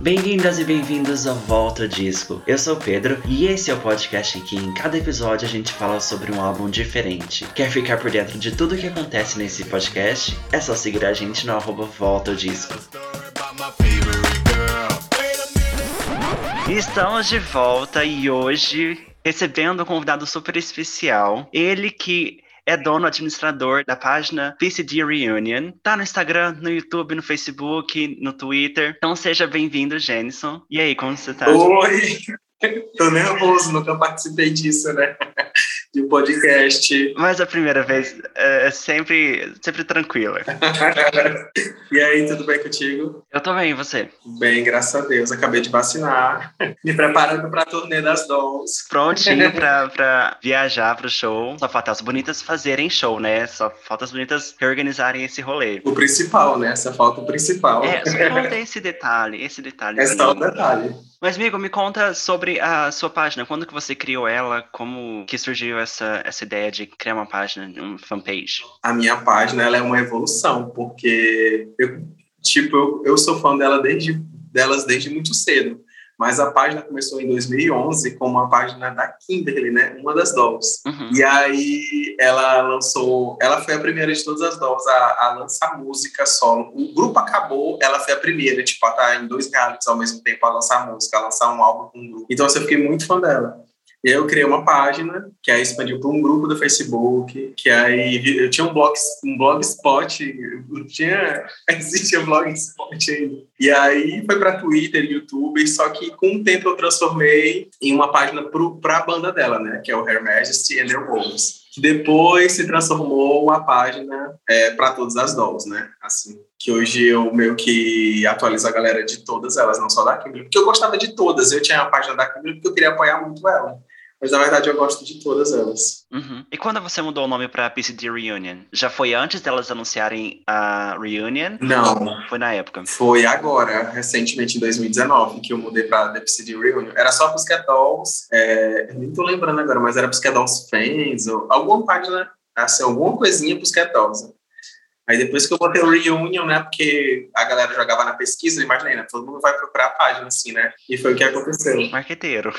Bem-vindas e bem-vindos ao Volta Disco. Eu sou o Pedro e esse é o podcast em que em cada episódio a gente fala sobre um álbum diferente. Quer ficar por dentro de tudo o que acontece nesse podcast? É só seguir a gente no arroba Volta Disco. Estamos de volta e hoje recebendo um convidado super especial. Ele que é dono administrador da página PCD Reunion. Tá no Instagram, no YouTube, no Facebook, no Twitter. Então seja bem-vindo, Jenison. E aí, como você tá? Oi! Tô nervoso, nunca participei disso, né? De podcast. Mas a primeira vez é sempre, sempre tranquila. e aí, tudo bem contigo? Eu tô bem, e você? Bem, graças a Deus. Acabei de vacinar. Me preparando pra turnê das Dolls. Prontinho pra, pra viajar pro show. Só falta as bonitas fazerem show, né? Só falta as bonitas reorganizarem esse rolê. O principal, né? Essa falta o principal. É, só falta esse detalhe, esse detalhe. É só o detalhe. Mas, amigo, me conta sobre a sua página. Quando que você criou ela? Como que surgiu essa, essa ideia de criar uma página, uma fanpage? A minha página, ela é uma evolução, porque eu, tipo, eu, eu sou fã dela desde, delas desde muito cedo. Mas a página começou em 2011 como uma página da Kimberly, né? Uma das dolls. Uhum. E aí ela lançou, ela foi a primeira de todas as dolls a, a, lançar música solo. O grupo acabou, ela foi a primeira, tipo, a estar tá em dois realities ao mesmo tempo a lançar música, a lançar um álbum com um grupo. Então assim, eu fiquei muito fã dela. E aí eu criei uma página, que aí expandiu para um grupo do Facebook, que aí eu tinha um blog, um blogspot, tinha, existia blogspot ainda. E aí foi para Twitter, YouTube, só que com o tempo eu transformei em uma página para a banda dela, né, que é o Her Majesty and Their Wolves. Depois se transformou uma página é, para todas as dolls, né, assim que hoje eu meio que atualizo a galera de todas elas, não só da Kimberly, porque eu gostava de todas, eu tinha a página da Kimberly porque eu queria apoiar muito ela. Mas na verdade eu gosto de todas elas. Uhum. E quando você mudou o nome para PCD Reunion? Já foi antes delas anunciarem a Reunion? Não. Foi na época? Foi agora, recentemente em 2019, que eu mudei para The PCD Reunion. Era só Pussycat Dolls, é, nem tô lembrando agora, mas era Pussycat Dolls Fans, ou alguma página, assim, alguma coisinha Pussycat Dolls. Aí depois que eu botei o Reunion, né, porque a galera jogava na pesquisa, imaginei, né, todo mundo vai procurar a página, assim, né, e foi o que aconteceu. Marqueteiro.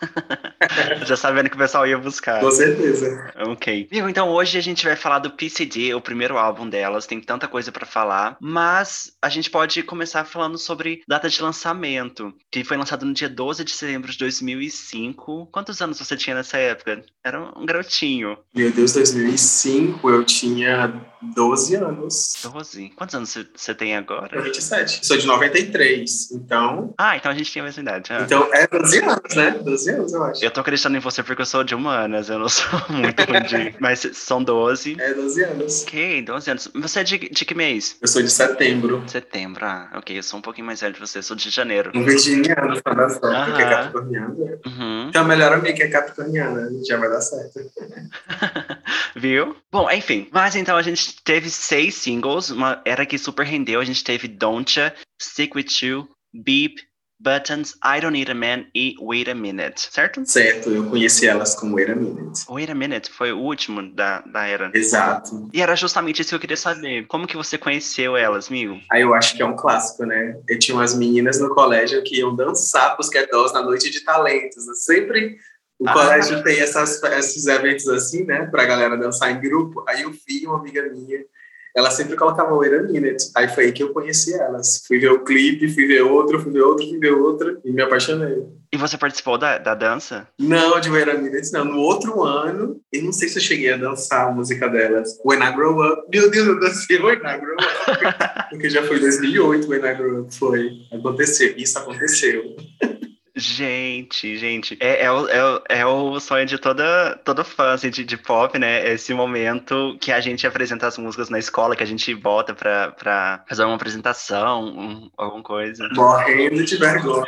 Já sabendo que o pessoal ia buscar. Com certeza. Ok. então hoje a gente vai falar do PCD, o primeiro álbum delas. Tem tanta coisa para falar, mas a gente pode começar falando sobre data de lançamento, que foi lançado no dia 12 de setembro de 2005. Quantos anos você tinha nessa época? Era um garotinho. Meu Deus, 2005 eu tinha 12 anos. 12? Quantos anos você tem agora? 27. Sou de 93, então... Ah, então a gente tinha a mesma idade. Ah. Então é 12 anos, né? 12 12 anos, eu acho. Eu tô acreditando em você porque eu sou de humanas, eu não sou muito ruim de. Mas são 12. É, 12 anos. Ok, 12 anos. Você é de, de que mês? Eu sou de setembro. Setembro, ah, ok. Eu sou um pouquinho mais velho de você, eu sou de janeiro. Um virginiano, pra dar certo, uh -huh. que é capricorniano. Uhum. Então, melhor amiga que é capricorniana, já vai dar certo. Viu? Bom, enfim. Mas então a gente teve seis singles, uma era que super rendeu. A gente teve Don'tcha, Stick With You, Beep, Buttons, I Don't Need a Man e Wait a Minute, certo? Certo, eu conheci elas com Wait a Minute. Wait a Minute foi o último da, da era. Exato. E era justamente isso que eu queria saber. Como que você conheceu elas, amigo? Aí eu acho que é um clássico, né? Eu tinha umas meninas no colégio que iam dançar os Dolls na noite de talentos. Sempre o ah. colégio tem essas, esses eventos assim, né? Pra galera dançar em grupo. Aí eu vi uma amiga minha ela sempre colocava Wait a Minute. Aí foi aí que eu conheci elas. Fui ver o clipe, fui ver outro, fui ver outro, fui ver outro e me apaixonei. E você participou da, da dança? Não, de Wait a Minute, não. No outro ano, eu não sei se eu cheguei a dançar a música delas. When I Grow Up. Meu Deus, eu dancei When I Grow Up. Porque já foi 2008 When I Grow Up. Foi. Aconteceu. Isso aconteceu. Gente, gente, é, é, o, é, o, é o sonho de toda, toda fã assim, de, de pop, né? Esse momento que a gente apresenta as músicas na escola, que a gente volta pra, pra fazer uma apresentação, um, alguma coisa. Morrendo de vergonha.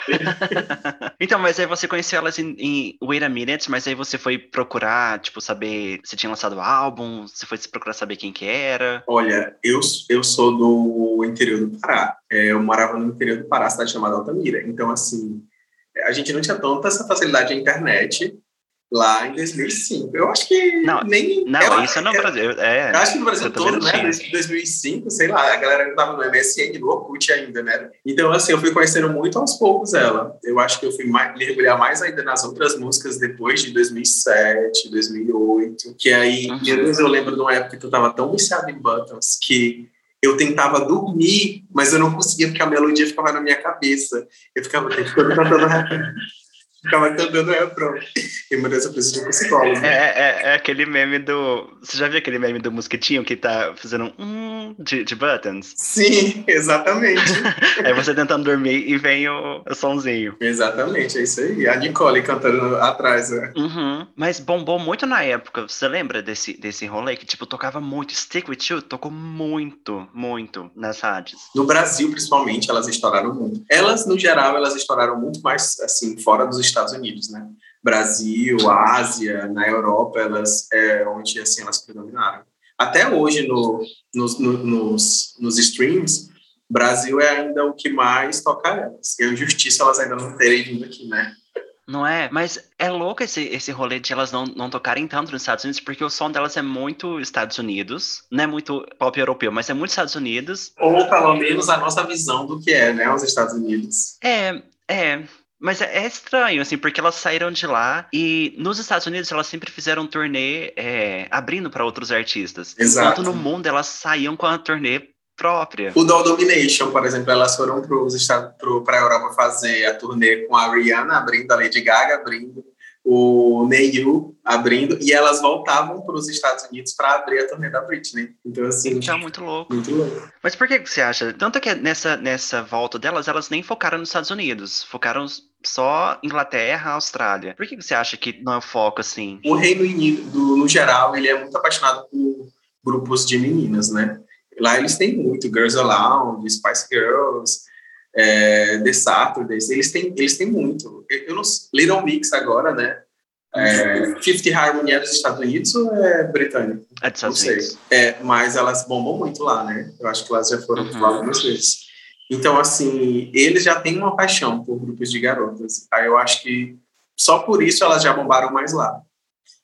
então, mas aí você conheceu elas em, em Wait a Minute, mas aí você foi procurar, tipo, saber se tinha lançado o álbum, você foi procurar saber quem que era? Olha, eu, eu sou do interior do Pará. É, eu morava no interior do Pará, cidade chamada Altamira. Então, assim, a gente não tinha tanta essa facilidade na internet lá em 2005. Eu acho que não, nem. Não, ela, isso é no Brasil. É, eu acho que no Brasil todo, né? Desde 2005, sei lá, a galera ainda tava no MSN, no Orkut ainda, né? Então, assim, eu fui conhecendo muito aos poucos ela. Eu acho que eu fui mais, mergulhar mais ainda nas outras músicas depois de 2007, 2008. Que aí, uhum. eu lembro de uma época que eu tava tão viciado em Buttons que eu tentava dormir, mas eu não conseguia porque a melodia ficava na minha cabeça. Eu ficava tentando ficava cantando refrão. E eu preciso de um psicólogo. É, é, é, aquele meme do. Você já viu aquele meme do mosquitinho que tá fazendo um de, de buttons? Sim, exatamente. é você tentando dormir e vem o, o sonzinho. Exatamente, é isso aí. A Nicole cantando atrás. Né? Uhum. Mas bombou muito na época. Você lembra desse, desse rolê que, tipo, tocava muito? Stick With You tocou muito, muito nas rádios. No Brasil, principalmente, elas estouraram muito. Elas, no geral, elas estouraram muito mais, assim, fora dos Estados Unidos, né? Brasil, Ásia, na Europa, elas é onde assim elas predominaram. Até hoje no, nos, no, nos, nos streams, Brasil é ainda o que mais toca elas. E a injustiça elas ainda não terem vindo aqui, né? Não é? Mas é louco esse, esse rolê de elas não, não tocarem tanto nos Estados Unidos, porque o som delas é muito Estados Unidos, não é muito pop europeu, mas é muito Estados Unidos. Ou pelo menos a nossa visão do que é, né, os Estados Unidos. É, é. Mas é, é, estranho, assim, porque elas saíram de lá e nos Estados Unidos elas sempre fizeram turnê é, abrindo para outros artistas. Exato. Enquanto no mundo elas saíam com a turnê própria. O Doll Domination, por exemplo, elas foram para a Europa fazer a turnê com a Rihanna abrindo, a Lady Gaga abrindo o Neil abrindo, e elas voltavam para os Estados Unidos para abrir a turnê da Britney. Então, assim. Já muito louco. Muito louco. Mas por que você acha? Tanto que nessa, nessa volta delas, elas nem focaram nos Estados Unidos, focaram só Inglaterra, Austrália. Por que você acha que não é o foco assim? O Reino Unido, no geral, ele é muito apaixonado por grupos de meninas, né? Lá eles têm muito Girls Aloud, Spice Girls, é, The Saturdays, eles têm, eles têm muito. Eu não, Little Mix agora, né? É, Fifth Harmony é dos Estados Unidos ou é britânico? É dos Estados Unidos. É, mas elas bombam muito lá, né? Eu acho que elas já foram uhum. lá algumas vezes. Então, assim, eles já têm uma paixão por grupos de garotas. Aí eu acho que só por isso elas já bombaram mais lá.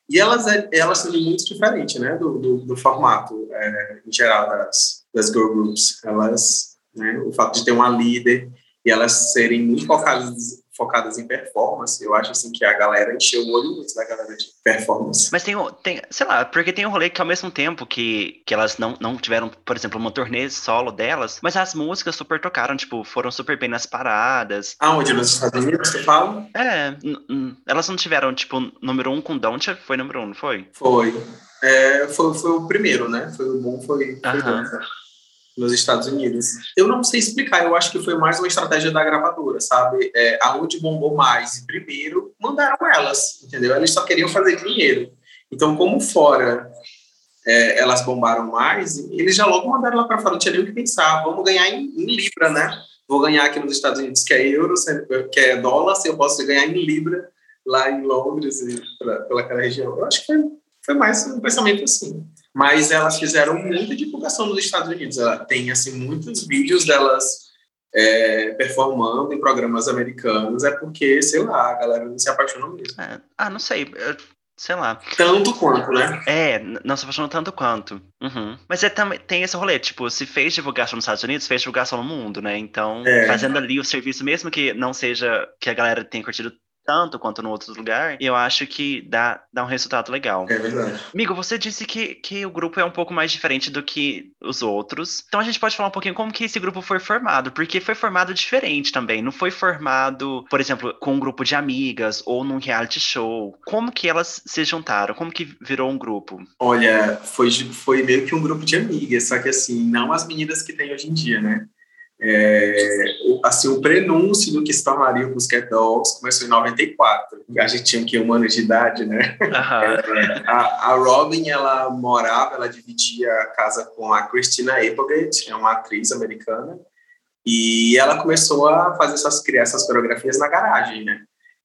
E elas, é, elas são muito diferentes, né? Do, do, do formato é, em geral das, das girl groups. Elas né? O fato de ter uma líder e elas serem muito focadas, focadas em performance, eu acho assim que a galera encheu o olho muito da galera de performance. Mas tem, tem sei lá, porque tem um rolê que ao mesmo tempo que, que elas não, não tiveram, por exemplo, uma turnê solo delas, mas as músicas super tocaram, tipo, foram super bem nas paradas. Aonde? Nos Estados Unidos, você fala? É, elas não tiveram, tipo, número um com Don't, foi número um, não foi? Foi. É, foi, foi o primeiro, né? Foi o bom, foi, foi uh -huh nos Estados Unidos. Eu não sei explicar, eu acho que foi mais uma estratégia da gravadora, sabe? É, aonde bombou mais primeiro, mandaram elas, entendeu? Eles só queriam fazer dinheiro. Então, como fora é, elas bombaram mais, eles já logo mandaram lá para fora, não tinha nem o que pensar, vamos ganhar em, em, Libra, né? Vou ganhar aqui nos Estados Unidos, que é euro, que é dólar, se eu posso ganhar em Libra lá em Londres, e pra, pelaquela região. Eu acho que foi, foi mais um pensamento assim mas elas fizeram muita divulgação nos Estados Unidos. Ela tem assim muitos vídeos delas é, performando em programas americanos. É porque, sei lá, a galera não se apaixonou mesmo. É, ah, não sei. Eu, sei lá. Tanto quanto, né? É, não se apaixonou tanto quanto. Uhum. Mas é, também tem esse rolê, tipo, se fez divulgação nos Estados Unidos, fez divulgação no mundo, né? Então, é. fazendo ali o serviço, mesmo que não seja que a galera tenha curtido tanto quanto no outro lugar, eu acho que dá, dá um resultado legal. É verdade. Amigo, você disse que, que o grupo é um pouco mais diferente do que os outros. Então a gente pode falar um pouquinho como que esse grupo foi formado, porque foi formado diferente também. Não foi formado, por exemplo, com um grupo de amigas ou num reality show. Como que elas se juntaram? Como que virou um grupo? Olha, foi, foi meio que um grupo de amigas, só que assim, não as meninas que tem hoje em dia, né? É, assim, o prenúncio do que se tornaria o Pussycat Dolls começou em 94. A gente tinha que um ano de idade, né? Uhum. É, a, a, Robin, ela morava, ela dividia a casa com a Christina Applegate, é uma atriz americana, e ela começou a fazer essas, criar essas coreografias na garagem, né?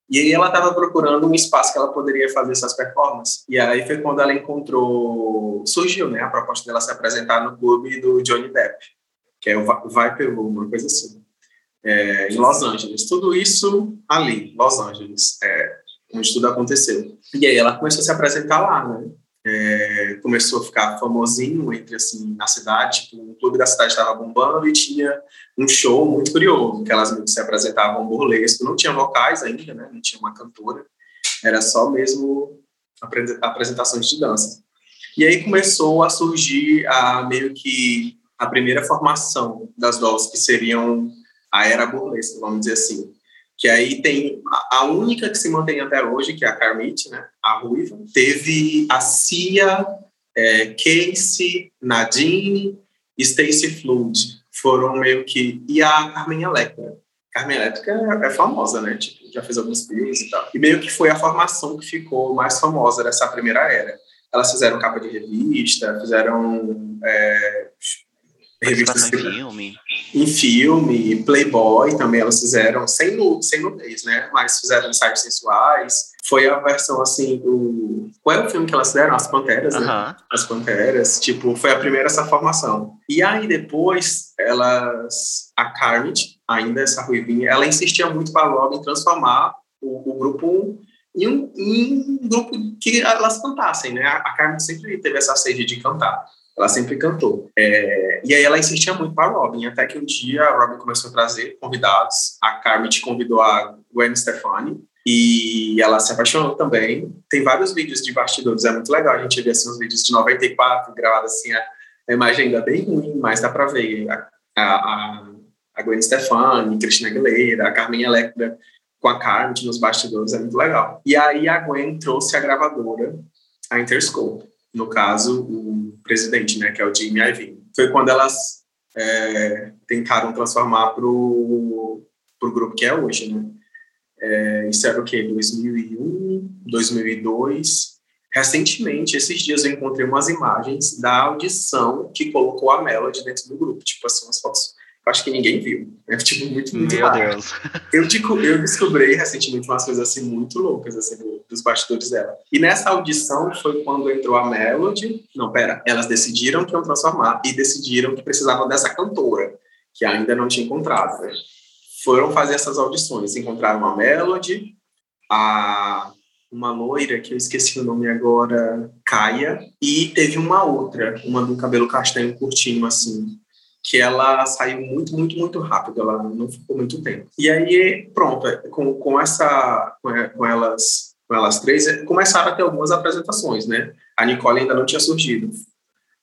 E aí ela estava procurando um espaço que ela poderia fazer essas performances. E aí foi quando ela encontrou, surgiu, né, a proposta dela se apresentar no clube do Johnny Depp que é o Viper Room, uma coisa assim, é, em Los Angeles. Tudo isso ali, Los Angeles. É, onde tudo aconteceu. E aí ela começou a se apresentar lá, né? É, começou a ficar famosinho entre assim na cidade, tipo, o clube da cidade estava bombando e tinha um show muito curioso, que elas se apresentavam burlesco, não tinha vocais ainda, né? Não tinha uma cantora, era só mesmo apresentações de dança. E aí começou a surgir a meio que a primeira formação das dolls que seriam a era burlesca, vamos dizer assim que aí tem a única que se mantém até hoje, que é a Carmite, né, a Ruiva. Teve a Cia, é, Casey, Nadine, Stacey Flood, foram meio que... E a Carmen Electra. Carmen Electra é, é famosa, né, tipo, já fez alguns filmes e tal. E meio que foi a formação que ficou mais famosa dessa primeira era. Elas fizeram capa de revista, fizeram é, revistas em filme. Em filme, Playboy também elas fizeram, sem, nu, sem nudez, né? Mas fizeram ensaios sensuais. Foi a versão, assim, do... Qual é o filme que elas fizeram? As Panteras, uh -huh. né? As Panteras. Tipo, foi a primeira essa formação. E aí, depois, elas... A Carmit, ainda essa ruivinha, ela insistia muito para logo em transformar o, o grupo em um, em um, grupo que elas cantassem, né? A Carmen sempre teve essa sede de cantar. Ela sempre cantou. É, e aí ela insistia muito para a Robin, até que um dia a Robin começou a trazer convidados. A Carmen convidou a Gwen Stefani, e ela se apaixonou também. Tem vários vídeos de bastidores, é muito legal. A gente vê assim, os vídeos de 94, gravados assim, a, a imagem ainda bem ruim, mas dá para ver a, a, a, Gwen Stefani, Cristina Aguilera, a Carmen Electra com a Carmen nos bastidores, é muito legal. E aí a Gwen trouxe a gravadora, a Interscope no caso, o presidente, né, que é o Jimmy Iovine. Foi quando elas é, tentaram transformar para o grupo que é hoje, né? É, isso era o quê? 2001, 2002. Recentemente, esses dias, eu encontrei umas imagens da audição que colocou a Melody dentro do grupo. Tipo assim, umas fotos acho que ninguém viu. É tipo muito, muito Meu raro. Deus. Eu, eu descobri recentemente umas coisas assim muito loucas assim dos bastidores dela. E nessa audição foi quando entrou a Melody. Não, pera, elas decidiram que iam transformar e decidiram que precisavam dessa cantora que ainda não tinha encontrado. Né? Foram fazer essas audições, encontraram a Melody, a uma loira que eu esqueci o nome agora, Caia, e teve uma outra, uma do cabelo castanho curtinho assim, que ela saiu muito, muito, muito rápido, ela não ficou muito tempo. E aí, pronto, com, com essa, com elas, com elas três, começaram a ter algumas apresentações, né? A Nicole ainda não tinha surgido.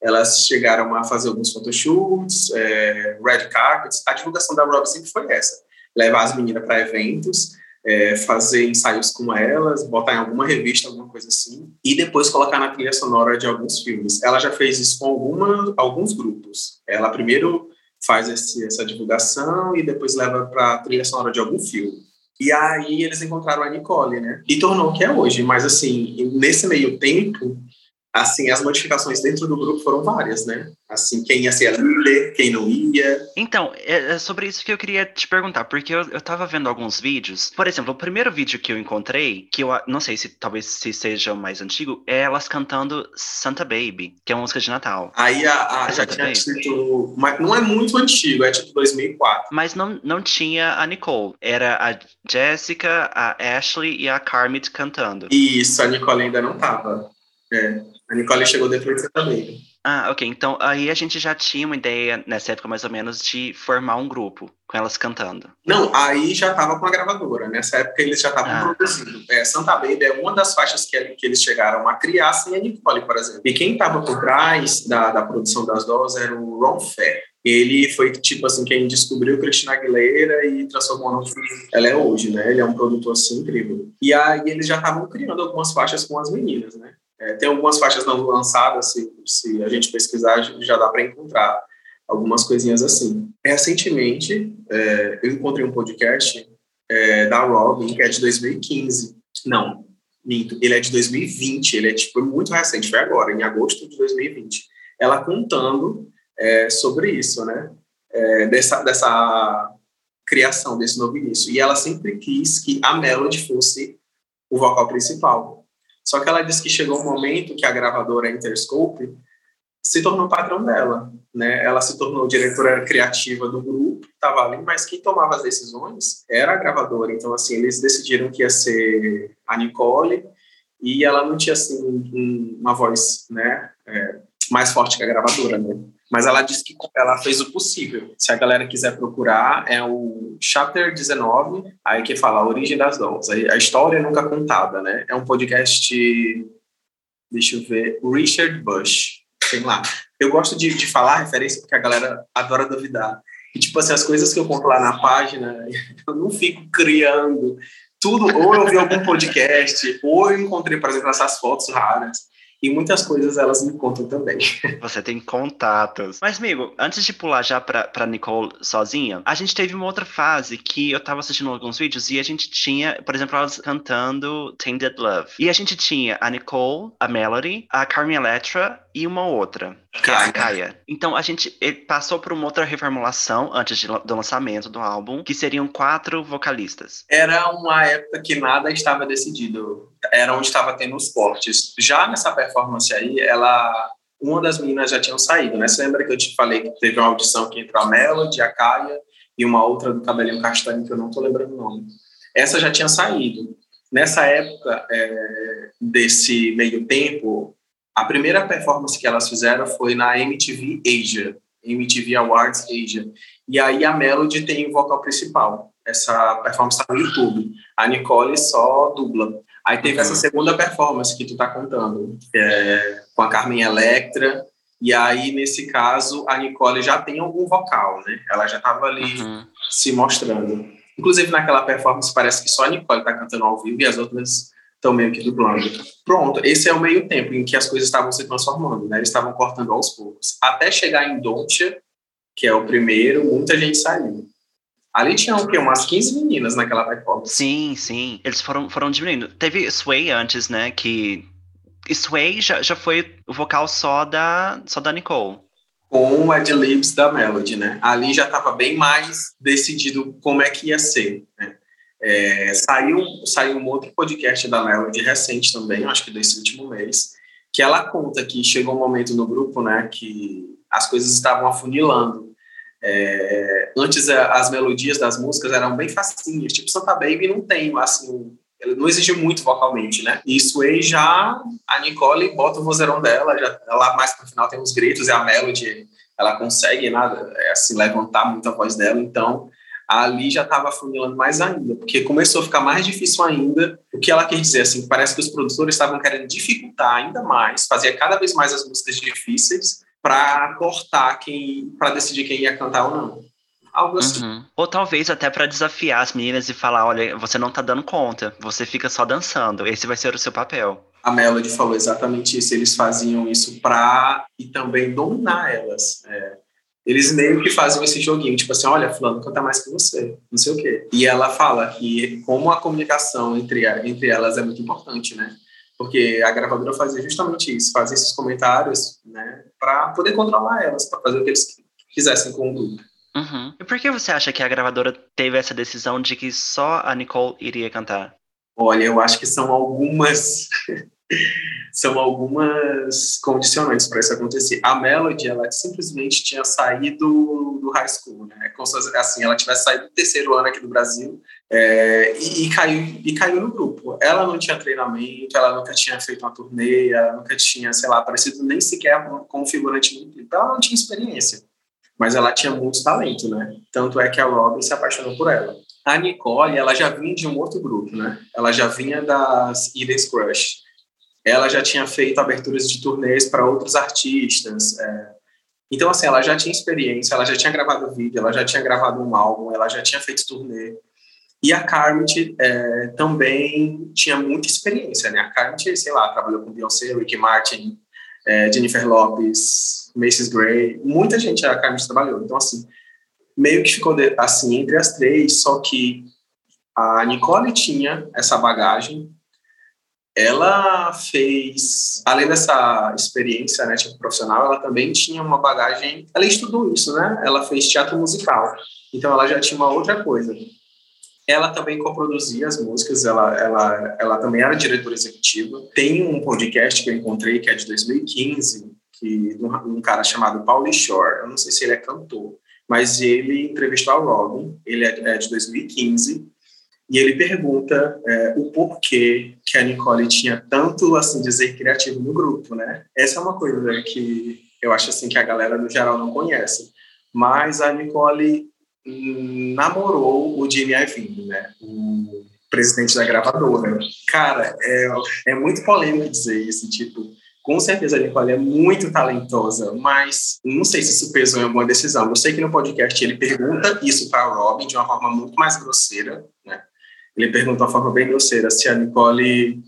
Elas chegaram a fazer alguns photoshoots, é, red carpets. A divulgação da Rob sempre foi essa: levar as meninas para eventos é, fazer ensaios com elas, botar em alguma revista, alguma coisa assim, e depois colocar na trilha sonora de alguns filmes. Ela já fez isso com alguma, alguns grupos. Ela primeiro faz esse, essa divulgação e depois leva para a trilha sonora de algum filme. E aí eles encontraram a Nicole, né? E tornou o que é hoje. Mas assim, nesse meio tempo, assim, as modificações dentro do grupo foram várias, né? Assim, quem ia ser a líder, quem não ia. Então, é, é sobre isso que eu queria te perguntar, porque eu, eu tava vendo alguns vídeos. Por exemplo, o primeiro vídeo que eu encontrei, que eu não sei se talvez se seja o mais antigo, é elas cantando Santa Baby, que é uma música de Natal. Aí a, a é já tinha. Mas não é muito antigo, é tipo 2004. Mas não, não tinha a Nicole. Era a Jessica, a Ashley e a Carmit cantando. Isso, a Nicole ainda não tava. É. A Nicole chegou depois de também. Ah, ok. Então aí a gente já tinha uma ideia nessa época mais ou menos de formar um grupo com elas cantando. Não, aí já estava com a gravadora. Nessa época eles já estavam ah, produzindo. É, Santa Baby é uma das faixas que, que eles chegaram a criar sem a Nicole, por exemplo. E quem estava por trás da, da produção das doses era o Ron Fair. Ele foi, tipo assim, quem descobriu Cristina Aguilera e transformou no que ela é hoje, né? Ele é um produtor, assim, incrível. E aí eles já estavam criando algumas faixas com as meninas, né? É, tem algumas faixas não lançadas, se, se a gente pesquisar, já dá para encontrar algumas coisinhas assim. Recentemente, é, eu encontrei um podcast é, da Robin, que é de 2015. Não, minto, ele é de 2020, ele é tipo muito recente, foi agora, em agosto de 2020. Ela contando é, sobre isso, né? É, dessa, dessa criação, desse novo início. E ela sempre quis que a Melody fosse o vocal principal. Só que ela disse que chegou um momento que a gravadora Interscope se tornou patrão dela, né? Ela se tornou diretora criativa do grupo, estava ali, mas quem tomava as decisões era a gravadora. Então, assim, eles decidiram que ia ser a Nicole e ela não tinha, assim, um, uma voz, né, é, mais forte que a gravadora, né? Mas ela disse que ela fez o possível. Se a galera quiser procurar, é o Chapter 19, aí que fala a origem das dolls. A história nunca contada, né? É um podcast, deixa eu ver, Richard Bush sei lá. Eu gosto de, de falar referência porque a galera adora duvidar. E, tipo assim, as coisas que eu conto lá na página, eu não fico criando tudo. Ou eu vi algum podcast, ou eu encontrei, por exemplo, essas fotos raras. E muitas coisas elas me contam também. Você tem contatos. Mas, amigo, antes de pular já pra, pra Nicole sozinha, a gente teve uma outra fase que eu tava assistindo alguns vídeos e a gente tinha, por exemplo, elas cantando Tainted Love. E a gente tinha a Nicole, a Melody, a Carmen Electra e uma outra. Kaia. Então a gente passou por uma outra reformulação antes de, do lançamento do álbum, que seriam quatro vocalistas. Era uma época que nada estava decidido. Era onde estava tendo os cortes. Já nessa performance aí, ela uma das meninas já tinham saído, né? Você lembra que eu te falei que teve uma audição que entrou a Melody, a Kaia e uma outra do cabelinho castanho que eu não tô lembrando o nome. Essa já tinha saído. Nessa época é, desse meio tempo, a primeira performance que elas fizeram foi na MTV Asia, MTV Awards Asia. E aí a Melody tem o vocal principal. Essa performance está no YouTube. A Nicole só dubla. Aí teve essa segunda performance que tu tá contando, é, com a Carmen Electra. E aí, nesse caso, a Nicole já tem algum vocal, né? Ela já estava ali uhum. se mostrando. Inclusive, naquela performance, parece que só a Nicole tá cantando ao vivo e as outras estão meio que dublando. Pronto, esse é o meio tempo em que as coisas estavam se transformando, né? Eles estavam cortando aos poucos. Até chegar em Dontia, que é o primeiro, muita gente saiu. Ali tinha o quê? Umas 15 meninas naquela performance. Sim, sim. Eles foram, foram diminuindo. Teve Sway antes, né? Que. Sway já, já foi o vocal só da, só da Nicole. Com o ad-libs da Melody, né? Ali já estava bem mais decidido como é que ia ser, né? É, saiu, saiu um outro podcast da Melody recente também, acho que desse último mês, que ela conta que chegou um momento no grupo, né, que as coisas estavam afunilando. É, antes as melodias das músicas eram bem facinhas, tipo Santa Baby não tem, assim, não exige muito vocalmente, né? Isso aí já a Nicole bota o vozeirão dela, já lá mais pro final tem os gritos e a Melody ela consegue nada, é, assim levantar muito a voz dela, então ali já estava funilando mais ainda, porque começou a ficar mais difícil ainda. O que ela quer dizer, assim, parece que os produtores estavam querendo dificultar ainda mais, fazer cada vez mais as músicas difíceis para cortar quem, para decidir quem ia cantar ou não. Algo assim. Uhum. Ou talvez até para desafiar as meninas e falar, olha, você não tá dando conta, você fica só dançando, esse vai ser o seu papel. A Melody falou exatamente isso, eles faziam isso para e também dominar elas. É, eles meio que fazem esse joguinho, tipo assim, olha, fulano canta mais que você, não sei o quê. E ela fala que como a comunicação entre, entre elas é muito importante, né? Porque a gravadora fazia justamente isso, fazia esses comentários, né, para poder controlar elas, para fazer o que eles quisessem com o grupo. Uhum. E por que você acha que a gravadora teve essa decisão de que só a Nicole iria cantar? Olha, eu acho que são algumas são algumas condicionantes para isso acontecer. A Melody, ela simplesmente tinha saído do high school, né? Como se, assim, ela tivesse saído do terceiro ano aqui do Brasil é, e, e, caiu, e caiu no grupo. Ela não tinha treinamento, ela nunca tinha feito uma turnê, ela nunca tinha, sei lá, aparecido nem sequer como figurante no clipe. Ela não tinha experiência, mas ela tinha muito talento, né? Tanto é que a Robin se apaixonou por ela. A Nicole, ela já vinha de um outro grupo, né? Ela já vinha das Eden's Crush ela já tinha feito aberturas de turnês para outros artistas. É. Então, assim, ela já tinha experiência, ela já tinha gravado vídeo, ela já tinha gravado um álbum, ela já tinha feito turnê. E a Carmit é, também tinha muita experiência, né? A Carmit, sei lá, trabalhou com Beyoncé, Ricky Martin, é, Jennifer Lopez, Macy's Gray, muita gente a Carmit trabalhou. Então, assim, meio que ficou de, assim entre as três, só que a Nicole tinha essa bagagem ela fez, além dessa experiência né, tipo, profissional, ela também tinha uma bagagem, ela estudou isso, né? Ela fez teatro musical, então ela já tinha uma outra coisa. Ela também coproduzia as músicas, ela, ela, ela também era diretora executiva. Tem um podcast que eu encontrei, que é de 2015, que um, um cara chamado Paulie Shore, eu não sei se ele é cantor, mas ele entrevistou a Robin, ele é, é de 2015, e ele pergunta é, o porquê que a Nicole tinha tanto, assim, dizer criativo no grupo, né? Essa é uma coisa que eu acho, assim, que a galera, no geral, não conhece. Mas a Nicole namorou o Jimmy Iovine, né? O presidente da gravadora. Cara, é, é muito polêmico dizer isso, tipo, com certeza a Nicole é muito talentosa, mas não sei se isso pesou em alguma decisão. Eu sei que no podcast ele pergunta isso para a Robin de uma forma muito mais grosseira, né? Ele pergunta de uma forma bem grosseira se a Nicole...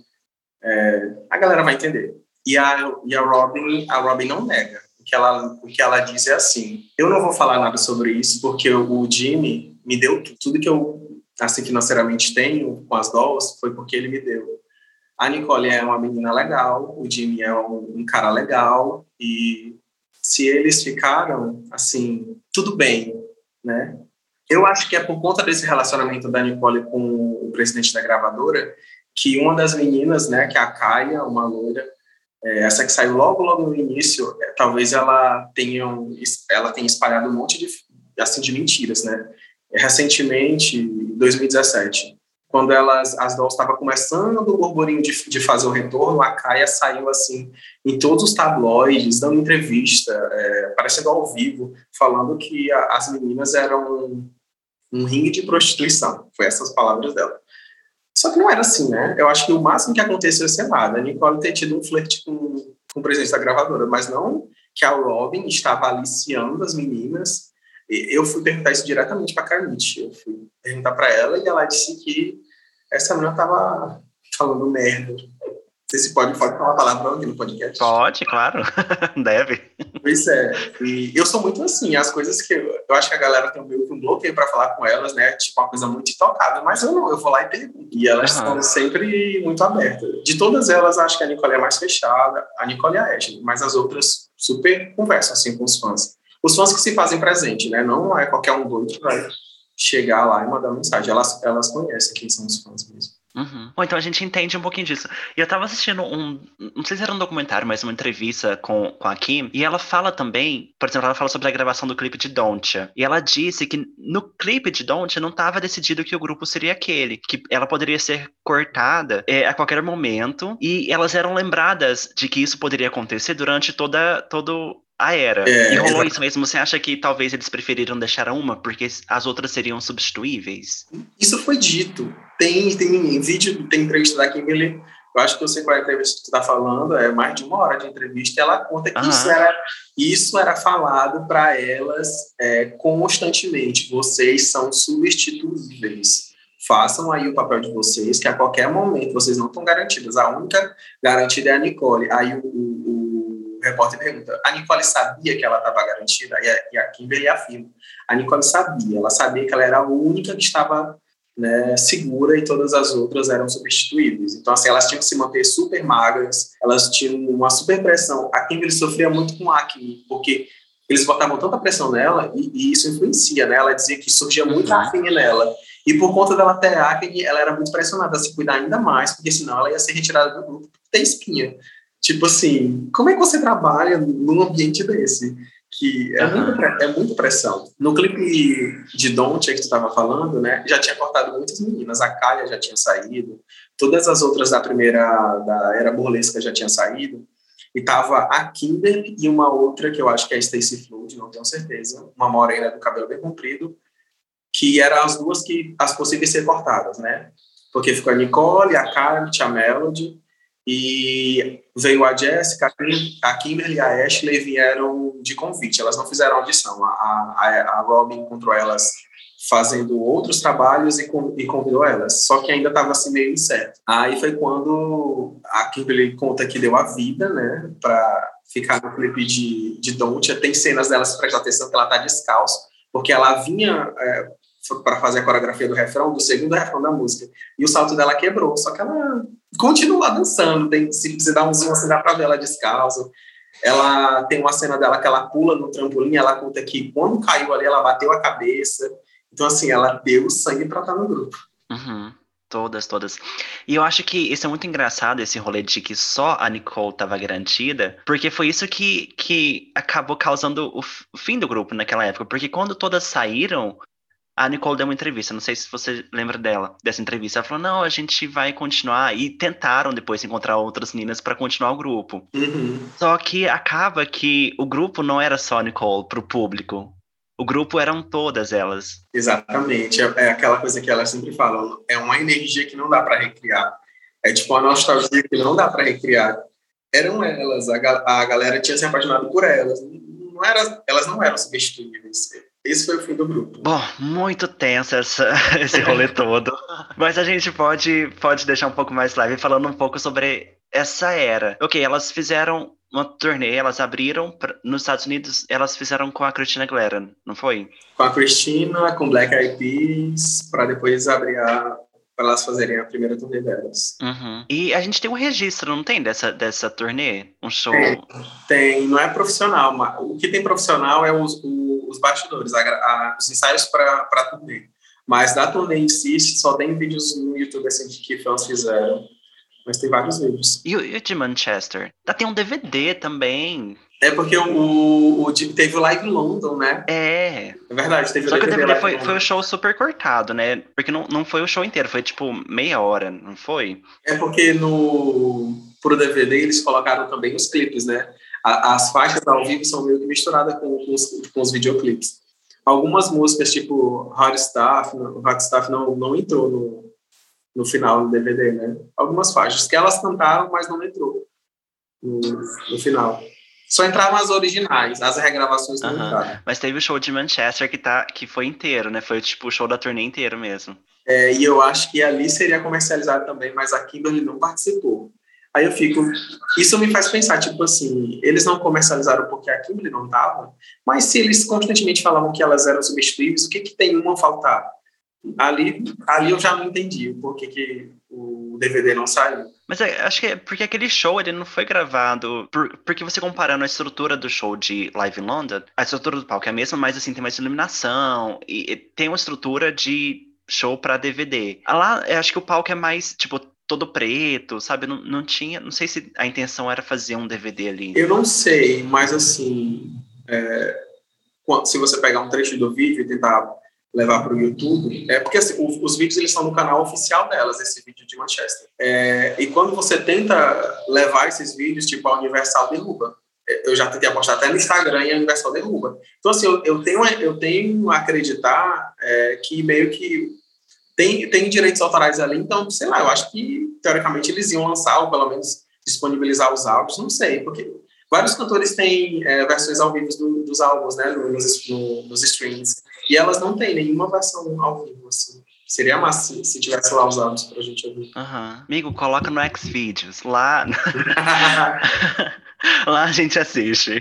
É, a galera vai entender. E a, e a Robin, a Robin não nega. O que, ela, o que ela diz é assim, eu não vou falar nada sobre isso porque o Jimmy me deu tudo, que eu, assim, financeiramente tenho com as dolls foi porque ele me deu. A Nicole é uma menina legal, o Jimmy é um, um cara legal e se eles ficaram, assim, tudo bem, né? Eu acho que é por conta desse relacionamento da Nicole com o presidente da gravadora que uma das meninas, né, que é a Kaia, uma loira, é, essa que saiu logo logo no início, é, talvez ela tenha ela tenha espalhado um monte de assim de mentiras, né? Recentemente, em 2017, quando elas as dolls estavam começando o burburinho de, de fazer o retorno, a Kaia saiu assim em todos os tabloides, dando entrevista, é, aparecendo ao vivo, falando que a, as meninas eram um ringue de prostituição. Foi essas palavras dela. Só que não era assim, né? Eu acho que o máximo que aconteceu é ser nada. A Nicole ter tido um flerte com, com o presidente da gravadora, mas não que a Robin estava aliciando as meninas. Eu fui perguntar isso diretamente para a Carmite. Eu fui perguntar para ela e ela disse que essa menina estava falando merda sei se pode, pode falar palavra aqui no podcast. Pode, claro. Deve. Pois é. E eu sou muito assim, as coisas que eu, eu acho que a galera tem meio que um bloqueio para falar com elas, né? Tipo, uma coisa muito intocável, mas eu não, eu vou lá e pergunto. E elas uhum. são sempre muito abertas. De todas elas, acho que a Nicole é mais fechada, a Nicole e a Ashley, mas as outras super conversam assim com os fãs. Os fãs que se fazem presente, né? Não é qualquer um doido que vai chegar lá e mandar mensagem. Elas, elas conhecem quem são os fãs mesmo. Uhum. Bom, então a gente entende um pouquinho disso. E eu tava assistindo um. Não sei se era um documentário, mas uma entrevista com, com a Kim. E ela fala também, por exemplo, ela fala sobre a gravação do clipe de Don't. E ela disse que no clipe de Don't não estava decidido que o grupo seria aquele. Que ela poderia ser cortada é, a qualquer momento. E elas eram lembradas de que isso poderia acontecer durante toda, todo a era. É, e rolou isso mesmo. Você acha que talvez eles preferiram deixar uma porque as outras seriam substituíveis? Isso foi dito. Tem, tem vídeo, tem entrevista da Kimberly. Eu acho que eu sei qual é a entrevista que tu tá falando. É mais de uma hora de entrevista. E ela conta que isso era, isso era falado para elas é, constantemente. Vocês são substituíveis. Façam aí o papel de vocês, que a qualquer momento vocês não estão garantidas. A única garantida é a Nicole. Aí o repórter pergunta: a Nicole sabia que ela estava garantida? E a, e a Kimberly afirma: a Nicole sabia, ela sabia que ela era a única que estava né, segura e todas as outras eram substituíveis. Então, assim, elas tinham que se manter super magras, elas tinham uma super pressão. A Kimberly sofria muito com acne, porque eles botavam tanta pressão nela e, e isso influencia, né? Ela dizia que surgia muito uhum. acne nela. E por conta dela ter acne, ela era muito pressionada a se cuidar ainda mais, porque senão ela ia ser retirada do grupo por ter espinha. Tipo assim, como é que você trabalha num ambiente desse? Que é, uhum. muito, é pressão. No clipe de Don't, que tu estava falando, né, já tinha cortado muitas meninas. A Kaia já tinha saído, todas as outras da primeira, da era burlesca já tinham saído. E tava a Kimber e uma outra que eu acho que é a Stacey Flood, não tenho certeza, uma morena do cabelo bem comprido, que eram as duas que as possíveis ser cortadas, né? Porque ficou a Nicole, a Carly, a Melody, e veio a Jessica, a Kimberly e a Ashley vieram de convite, elas não fizeram audição. A, a, a Robin encontrou elas fazendo outros trabalhos e, e convidou elas, só que ainda estava assim meio incerto. Aí foi quando a Kimberly conta que deu a vida, né, para ficar no clipe de, de Don't. Tem cenas dela, se prestar atenção, que ela tá descalço, porque ela vinha é, para fazer a coreografia do refrão, do segundo refrão da música. E o salto dela quebrou, só que ela continua dançando, tem, se você dar um zoom assim, dá para ver ela descalço. Ela tem uma cena dela que ela pula no trampolim, ela conta que quando caiu ali, ela bateu a cabeça. Então, assim, ela deu sangue para estar no grupo. Uhum. Todas, todas. E eu acho que isso é muito engraçado, esse rolê de que só a Nicole estava garantida, porque foi isso que, que acabou causando o, o fim do grupo naquela época. Porque quando todas saíram, a Nicole deu uma entrevista, não sei se você lembra dela, dessa entrevista. Ela falou: não, a gente vai continuar. E tentaram depois encontrar outras meninas para continuar o grupo. Uhum. Só que acaba que o grupo não era só a Nicole pro público. O grupo eram todas elas. Exatamente. É, é aquela coisa que elas sempre falam. É uma energia que não dá para recriar. É tipo uma nostalgia que não dá para recriar. Eram elas, a, a galera tinha se apaixonado por elas. Não era, elas não eram substituíveis. Esse foi o fim do grupo. Bom, muito tenso essa, esse rolê todo. Mas a gente pode, pode deixar um pouco mais leve falando um pouco sobre essa era. Ok, elas fizeram uma turnê, elas abriram pra, nos Estados Unidos, elas fizeram com a Christina Aguilera, não foi? Com a Christina, com Black Eyed Peas, para depois abrir a para elas fazerem a primeira turnê delas. Uhum. E a gente tem um registro, não tem, dessa, dessa turnê? Um show? Tem, tem não é profissional, mas o que tem profissional é os, os bastidores, a, a, os ensaios para a turnê. Mas da turnê em si, só tem vídeos no YouTube assim, que fãs fizeram mas tem vários vídeos. E o, e o de Manchester? Tá, tem um DVD também. É porque o, o, o teve o Live London, né? É. É verdade, teve Só o que o DVD. Foi, foi o show super cortado, né? Porque não, não foi o show inteiro, foi tipo meia hora, não foi? É porque no pro DVD eles colocaram também os clipes, né? A, as faixas ao vivo são meio que misturadas com, com, os, com os videoclipes. Algumas músicas, tipo Hot Stuff, Hot Stuff não, não entrou no, no final do DVD, né? Algumas faixas que elas cantaram, mas não entrou no, no final. Só entraram as originais, as regravações não entraram. Mas teve o show de Manchester que, tá, que foi inteiro, né? Foi tipo o show da turnê inteiro mesmo. É, e eu acho que ali seria comercializado também, mas a Kimberly não participou. Aí eu fico. Isso me faz pensar, tipo assim, eles não comercializaram porque a Kimberly não estava, mas se eles constantemente falavam que elas eram substituíveis, o que, que tem uma a faltar? Ali, ali eu já não entendi por que, que o DVD não saiu. Mas é, acho que é porque aquele show ele não foi gravado. Por, porque você comparando a estrutura do show de Live in London, a estrutura do palco é a mesma, mas assim, tem mais iluminação e, e tem uma estrutura de show para DVD. Lá, acho que o palco é mais, tipo, todo preto, sabe? Não, não tinha. Não sei se a intenção era fazer um DVD ali. Eu não sei, mas assim. É, se você pegar um trecho do vídeo e tentar levar para o YouTube, é porque assim, os, os, vídeos eles estão no canal oficial delas, esse vídeo de Manchester. É, e quando você tenta levar esses vídeos, tipo a Universal derruba. É, eu já tentei apostar até no Instagram e a Universal derruba. Então assim, eu, eu tenho eu tenho a acreditar é, que meio que tem tem direitos autorais ali, então sei lá, eu acho que teoricamente eles iam lançar ou pelo menos disponibilizar os áudios, não sei, porque vários cantores têm é, versões ao vivo do, dos álbuns, né, nos, no, nos streams. E elas não têm nenhuma versão ao vivo, assim. Seria massa se tivesse lá os áudios pra gente ouvir. Uhum. Amigo, coloca no Xvideos. Lá. Lá a gente assiste.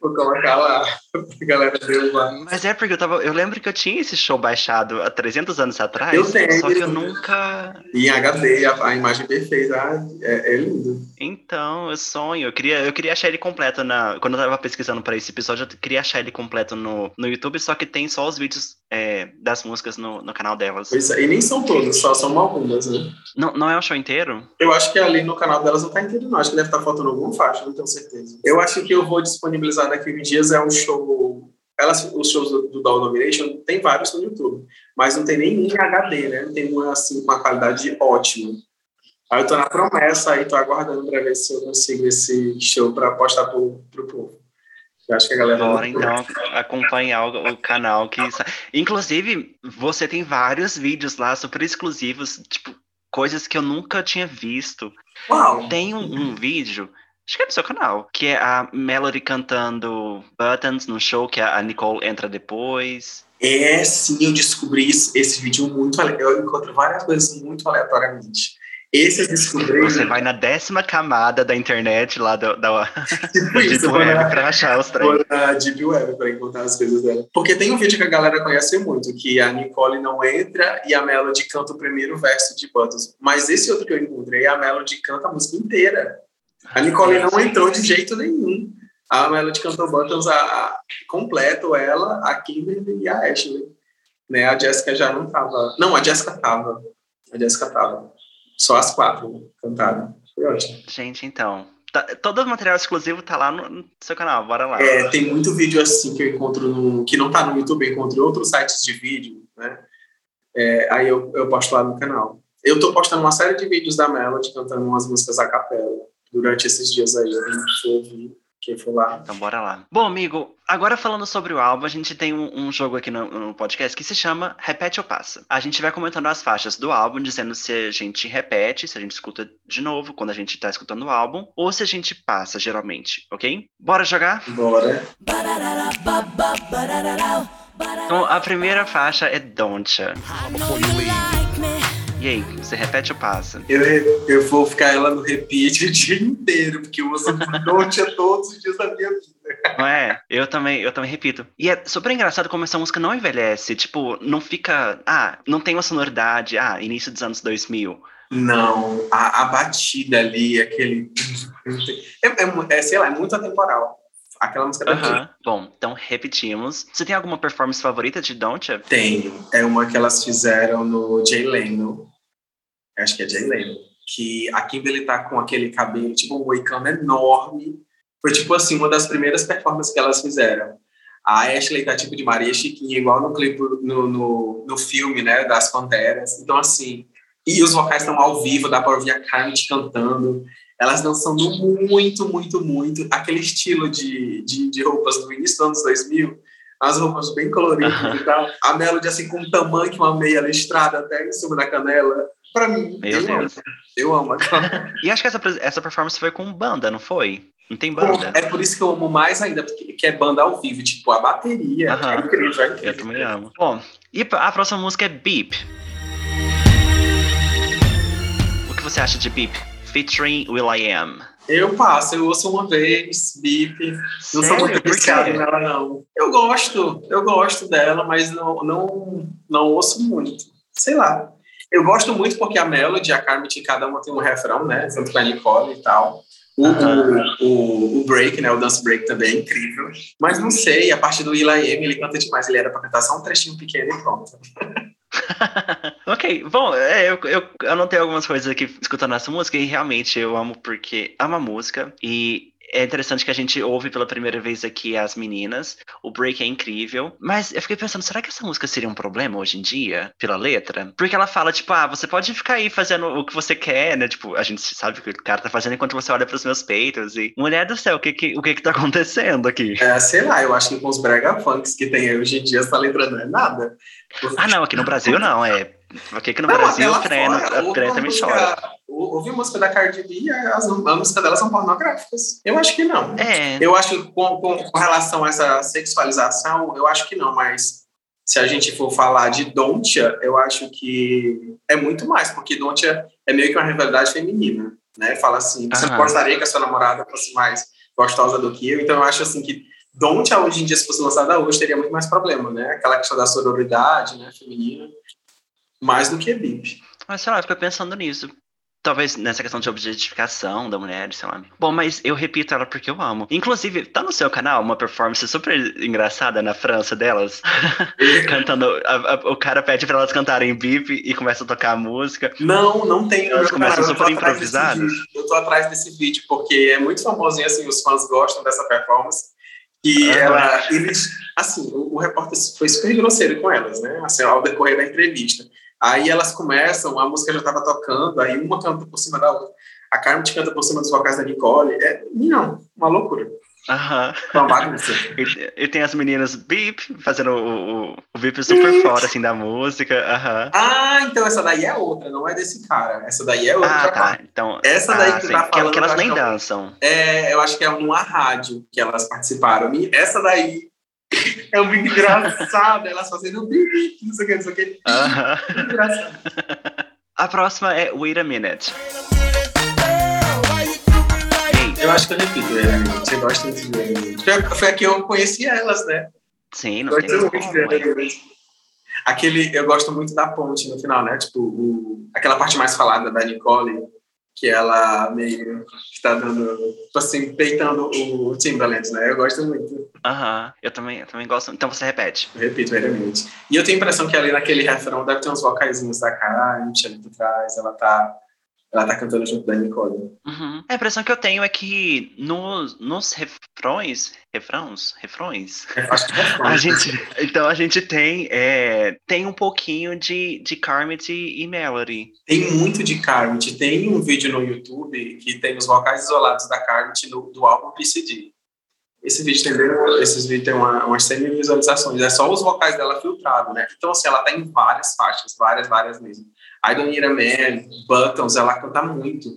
Vou colocar lá pra galera ver lá. Mas é porque eu tava. Eu lembro que eu tinha esse show baixado há 300 anos atrás. Eu tenho. Só que eu nunca. Em HD, a, a imagem perfeita. Ah, é, é, lindo. Então, eu sonho. Eu queria, eu queria achar ele completo na. Quando eu tava pesquisando pra esse episódio, eu queria achar ele completo no, no YouTube, só que tem só os vídeos é, das músicas no, no canal delas. Pois é, e nem são todos, só são algumas, né? Não, não é o show inteiro? Eu acho que ali no canal delas não tá inteiro, não. Acho que deve estar tá faltando alguma faixa, não tenho certeza. Eu acho que eu vou disponibilizar daqui a dias é um show. Elas, os shows do, do Doll Domination tem vários no YouTube, mas não tem nem em HD, né? Não tem uma, assim, uma qualidade ótima. Aí eu tô na promessa aí, tô aguardando para ver se eu consigo esse show para postar pro, pro povo. Eu acho que a galera. Bora então acompanhar o, o, canal que. Inclusive, você tem vários vídeos lá super exclusivos, tipo, coisas que eu nunca tinha visto. Uau! Tem um, um vídeo Acho que é do seu canal. Que é a Melody cantando Buttons no show, que a Nicole entra depois. É, sim, eu descobri esse vídeo muito. Eu encontro várias coisas muito aleatoriamente. Esse eu descobri. Você vai na décima camada da internet lá da, da, tipo da Deep Web na, pra achar os. Vou na Deep Web pra encontrar as coisas dela. Porque tem um vídeo que a galera conhece muito, que a Nicole não entra e a Melody canta o primeiro verso de Buttons. Mas esse outro que eu encontrei, a Melody canta a música inteira. A Nicole não entrou de jeito nenhum. A Melody cantou Buttons a, a, completo, ela, a Kimberly e a Ashley. Né? A Jessica já não tava. Não, a Jessica tava. A Jéssica tava. Só as quatro cantaram. Foi ótimo. Gente, então. Tá, todo o material exclusivo tá lá no, no, seu canal, bora lá. É, tem muito vídeo assim que eu encontro no, que não tá no YouTube, eu encontro em outros sites de vídeo, né? É, aí eu, eu posto lá no canal. Eu tô postando uma série de vídeos da Melody cantando umas músicas a capela durante esses dias aí. Eu ouvir lá. Então bora lá. Bom, amigo, agora falando sobre o álbum, a gente tem um, um jogo aqui no, no, podcast que se chama Repete ou Passa. A gente vai comentando as faixas do álbum, dizendo se a gente repete, se a gente escuta de novo quando a gente tá escutando o álbum, ou se a gente passa, geralmente, ok? Bora jogar? Bora. Então, a primeira faixa é Don'tcha. E aí, você repete ou passa? Eu, eu vou ficar ela no repeat o dia inteiro, porque eu uso Don'tcha todos os dias da minha vida. Não é? Eu também, eu também repito. E é super engraçado como essa música não envelhece. Tipo, não fica. Ah, não tem uma sonoridade. Ah, início dos anos 2000. Não, a, a batida ali, aquele. É, é, é, sei lá, é muito atemporal. Aquela música uh -huh. Bom, então repetimos. Você tem alguma performance favorita de Don't Tenho. É uma que elas fizeram no Jay Leno. Acho que é Jay Leno. Que a Kimberly tá com aquele cabelo, tipo um moicano enorme. Foi tipo assim, uma das primeiras performances que elas fizeram. A Ashley tá tipo de Maria Chiquinha, igual no clipe, no, no, no filme, né, das Panteras. Então, assim, e os vocais estão ao vivo, dá para ouvir a Carmen cantando elas dançando muito, muito, muito aquele estilo de, de, de roupas do início dos anos 2000, as roupas bem coloridas e tal. A Melody, assim, com um tamanho uma meia listrada até em cima da canela. Pra mim, Meu eu Deus. amo. Eu amo aquela. e acho que essa, essa performance foi com banda, não foi? Não tem banda. É por isso que eu amo mais ainda, porque que é banda ao vivo, tipo, a bateria. É incrível, é incrível. Eu também amo. Bom, e a próxima música é Beep. O que você acha de Beep? featuring Will I Am? Eu passo, eu ouço uma vez, Bip. Não sou muito viciado nela, não. Eu gosto, eu gosto dela, mas não, não, não ouço muito. Sei lá. Eu gosto muito porque a Melody, a Carmen, cada uma tem um refrão, né? Tanto com a Nicole e tal. O, o, o, o, break, né? O dance break também é incrível. Mas não sei, a parte do Will I Am, ele canta demais. Ele era pra cantar só um trechinho pequeno e pronto. ok, bom, é, eu, eu anotei algumas coisas aqui escutando essa música e realmente eu amo porque amo a música e é interessante que a gente ouve pela primeira vez aqui as meninas. O break é incrível. Mas eu fiquei pensando, será que essa música seria um problema hoje em dia, pela letra? Porque ela fala, tipo, ah, você pode ficar aí fazendo o que você quer, né? Tipo, a gente sabe o que o cara tá fazendo enquanto você olha pros meus peitos. E, mulher do céu, o que que, o que, que tá acontecendo aqui? É, sei lá, eu acho que com os brega funks que tem hoje em dia, essa letra não é nada. Ah, não, aqui no Brasil não, é porque aqui no não, Brasil o treino, fora, treino também chora. Ouvi música da Cardi B, as, as músicas dela são pornográficas. Eu acho que não. É. Eu acho que com, com, com, relação a essa sexualização, eu acho que não, mas se a gente for falar de Dontia, eu acho que é muito mais, porque Dontia é meio que uma rivalidade feminina, né? Fala assim, você Aham. gostaria que a sua namorada fosse mais gostosa do que eu, então eu acho assim que Dontia hoje em dia, se fosse lançada hoje, teria muito mais problema, né? Aquela questão da sororidade, né, feminina mais do que BIP. Mas sei lá, eu fico pensando nisso. Talvez nessa questão de objetificação da mulher, sei lá. Bom, mas eu repito ela porque eu amo. Inclusive, tá no seu canal uma performance super engraçada na França delas. cantando. A, a, o cara pede pra elas cantarem bip e começa a tocar a música. Não, não tem. Elas começam super improvisadas. Eu tô atrás desse vídeo porque é muito famosinho, assim, os fãs gostam dessa performance. E ah, ela, eles, assim, o, o repórter foi super grosseiro com elas, né? Assim, ao decorrer da entrevista. Aí elas começam, a música já estava tocando, aí uma canta por cima da outra. A Carmen canta por cima dos vocais da Nicole. É, não, uma loucura. Aham. Uma bagunça. e, e, tem as meninas Beep fazendo o, o, o Beep super beep. fora, assim, da música. Aham. Ah, então essa daí é outra, não é desse cara. Essa daí é outra. Ah, tá. Então, essa daí ah, que sim. tá falando. Que, elas nem é dançam. É, eu acho que é numa rádio que elas participaram. Essa daí é um vídeo engraçado, elas fazendo não sei o que, não sei o que. Uh -huh. Engraçado. A próxima é Wait a Minute. Eu acho que eu repito, é, você gosta de foi, foi a que eu conheci elas, né? Sim, não tem como, Aquele, eu gosto muito da ponte no final, né? Tipo, o, aquela parte mais falada da Nicole, que ela meio está dando, tipo assim, peitando o Timbaland, né? Eu gosto muito. Aham, eu, também, eu também gosto. Então você repete. Eu repito, realmente. E eu tenho a impressão que ali naquele refrão deve ter uns vocaizinhos da Kate ali por trás, ela tá ela tá cantando junto da Nicole. Uhum. A impressão que eu tenho é que nos, nos refrões, refrãos, refrões, que é a gente, então a gente tem, é, tem um pouquinho de, de Carmit e, Melody. Tem muito de Carmit. Tem um vídeo no YouTube que tem os vocais isolados da Carmit no, do álbum PCD. Esse vídeo tem, esses vídeos tem uma, umas 100 mil visualizações. É só os vocais dela filtrado, né? Então, assim, ela tá em várias faixas, várias, várias mesmo. I Don't Need a Man, Buttons, ela canta muito.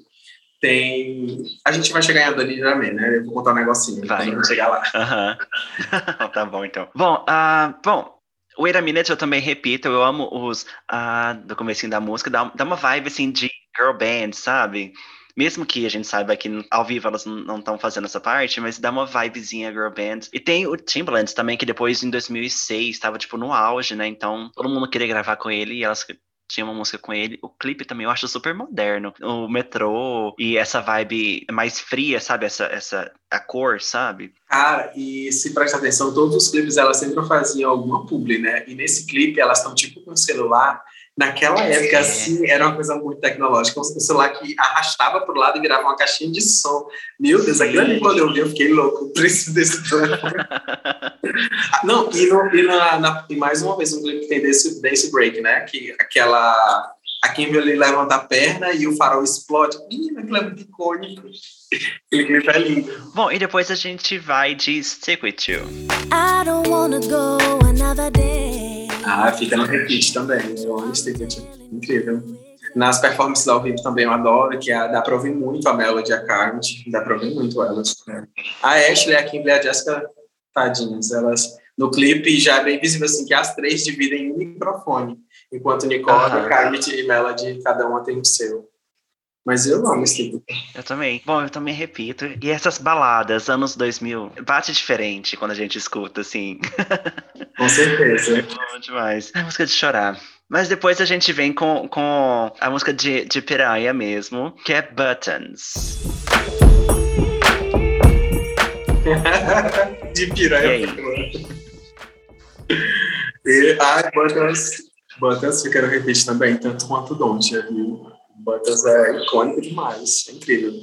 Tem. A gente vai chegar em I Don't Need a Man, né? Eu vou contar um negocinho. Vai. Vamos chegar lá. Uhum. tá bom, então. Bom, uh, bom, Wait a Minute eu também repito, eu amo os uh, do comecinho da música, dá, dá uma vibe assim de girl band, sabe? Mesmo que a gente saiba que ao vivo elas não estão fazendo essa parte, mas dá uma vibezinha girl band. E tem o Timbaland também, que depois em 2006 estava tipo no auge, né? Então todo mundo queria gravar com ele e elas tinha uma música com ele. O clipe também eu acho super moderno. O metrô e essa vibe mais fria, sabe? Essa, essa a cor, sabe? Cara, e se presta atenção, todos os clipes elas sempre faziam alguma publi, né? E nesse clipe elas estão tipo com o celular Naquela época, é. assim, era uma coisa muito tecnológica. Um celular que arrastava para o lado e virava uma caixinha de som. Meu Deus, aquilo ali, quando eu vi, eu fiquei louco. Preciso desse telefone. Não, e, no, e, na, na, e, mais uma vez, um clipe que tem desse Dance Break, né? Que aquela... A Kimberly levanta a perna e o farol explode. Menina, aquilo é muito icônico. Aquele clipe é lindo. Bom, e depois a gente vai de Stick With You. I don't wanna go. Ah, fica no repeat também. Eu amo. Incrível. Nas performances ao vivo também eu adoro, que é, dá pra ouvir muito a Melody e a Carmit, dá pra ouvir muito elas. Né? A Ashley, a Kimberly e a Jessica, tadinhas, elas no clipe já é bem visível assim que as três dividem um microfone, enquanto Nicole, ah. Carmit e Melody, cada uma tem o seu. Mas eu amo esse tipo. Eu também. Bom, eu também repito. E essas baladas, anos 2000, bate diferente quando a gente escuta, assim. Com certeza. É bom demais. É música de chorar. Mas depois a gente vem com, com a música de, de Piranha mesmo, que é Buttons. de Piranha. E, ah, Buttons, Buttons fica no repeat também, tanto quanto Don't, viu? É icônico demais, é incrível.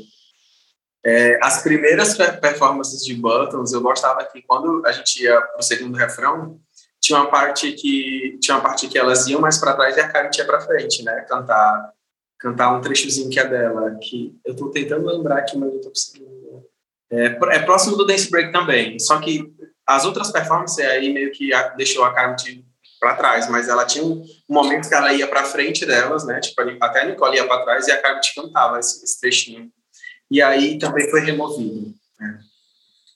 É, as primeiras performances de Buttons, eu gostava que quando a gente ia pro segundo refrão, tinha uma parte que tinha uma parte que elas iam mais para trás e a Karen ia para frente, né? Cantar cantar um trechozinho que é dela, que eu estou tentando lembrar aqui, mas eu tô conseguindo. É, é, próximo do Dance Break também, só que as outras performances aí meio que deixou a Karen para trás, mas ela tinha um, momento que ela ia para frente delas, né? Tipo, até a Nicole ia para trás e a Carmen cantava esse, esse, trechinho. E aí também foi removido. Né?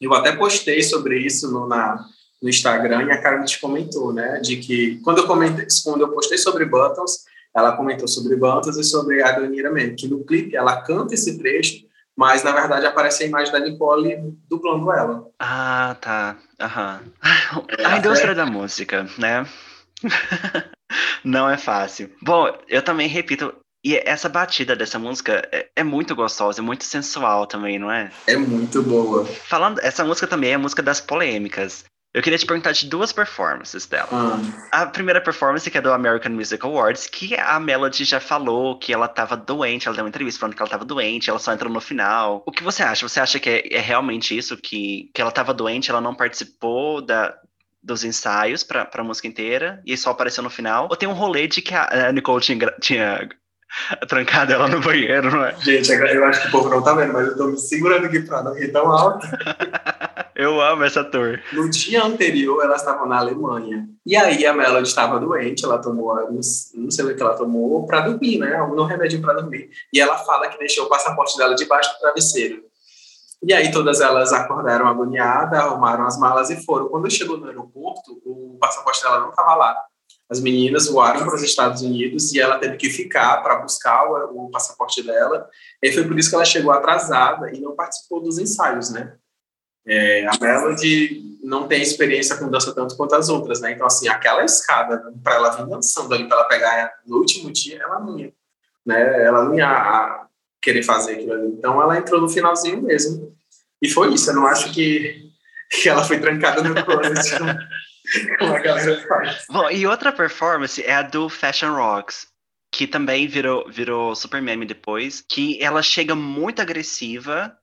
Eu até postei sobre isso no, na, no Instagram e a Carmen comentou, né? De que quando eu comentei, quando eu postei sobre Buttons, ela comentou sobre Buttons e sobre a Danira mesmo, que no clipe ela canta esse trecho, mas na verdade aparece a imagem da Nicole dublando ela. Ah, tá. Aham. É, a indústria é... da música, né? Não é fácil. Bom, eu também repito, e essa batida dessa música é, é, muito gostosa, é muito sensual também, não é? É muito boa. Falando, essa música também é a música das polêmicas. Eu queria te perguntar de duas performances dela. Ah. A primeira performance, que é do American Music Awards, que a Melody já falou que ela estava doente, ela deu uma entrevista falando que ela estava doente, ela só entrou no final. O que você acha? Você acha que é, é realmente isso, que, que ela estava doente, ela não participou da, dos ensaios pra, pra música inteira e só apareceu no final. Ou tem um rolê de que a Nicole tinha, tinha trancado ela no banheiro, não é? Gente, eu acho que o povo não tá vendo, mas eu tô me segurando aqui pra não rir tão alto. eu amo essa tour. No dia anterior, elas estavam na Alemanha. E aí a Melody estava doente, ela tomou, não sei o que ela tomou, pra dormir, né? Um remédio pra dormir. E ela fala que deixou o passaporte dela debaixo do travesseiro. E aí todas elas acordaram agoniadas, arrumaram as malas e foram. Quando chegou no aeroporto, o passaporte dela não estava lá. As meninas voaram para os Estados Unidos e ela teve que ficar para buscar o, o, passaporte dela. E foi por isso que ela chegou atrasada e não participou dos ensaios, né? É, a Melody não tem experiência com dança tanto quanto as outras, né? Então, assim, aquela escada para ela vir dançando ali, para ela pegar no último dia, ela não ia. Né? Ela não ia querer fazer aquilo ali. Então ela entrou no finalzinho mesmo. E foi isso. Eu não acho que, que ela foi trancada no closet. como a galera faz. Bom, e outra performance é a do Fashion Rocks que também virou, virou super meme depois, que ela chega muito agressiva,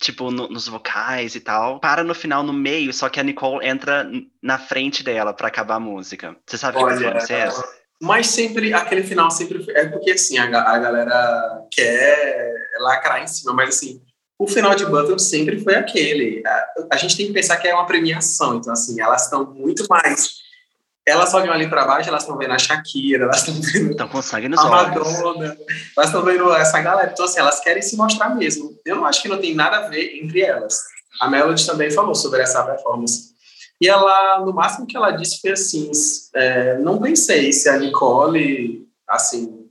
tipo, no, nos vocais e tal, para no final, no meio, só que a Nicole entra na frente dela para acabar a música. Você sabe Olha, que performance é essa? Mas sempre, aquele final sempre, é porque assim, a, a galera quer lacrar em cima, mas assim, o final de Button sempre foi aquele. A, a, gente tem que pensar que é uma premiação, então assim, elas estão muito mais elas olham ali para baixo, elas estão vendo a Shakira, elas estão vendo estão com sangue nos a olhos. Madonna, elas estão vendo essa galera. Então, assim, elas querem se mostrar mesmo. Eu não acho que não tem nada a ver entre elas. A Melody também falou sobre essa performance. E ela, no máximo que ela disse foi assim, é, não pensei se a Nicole, assim,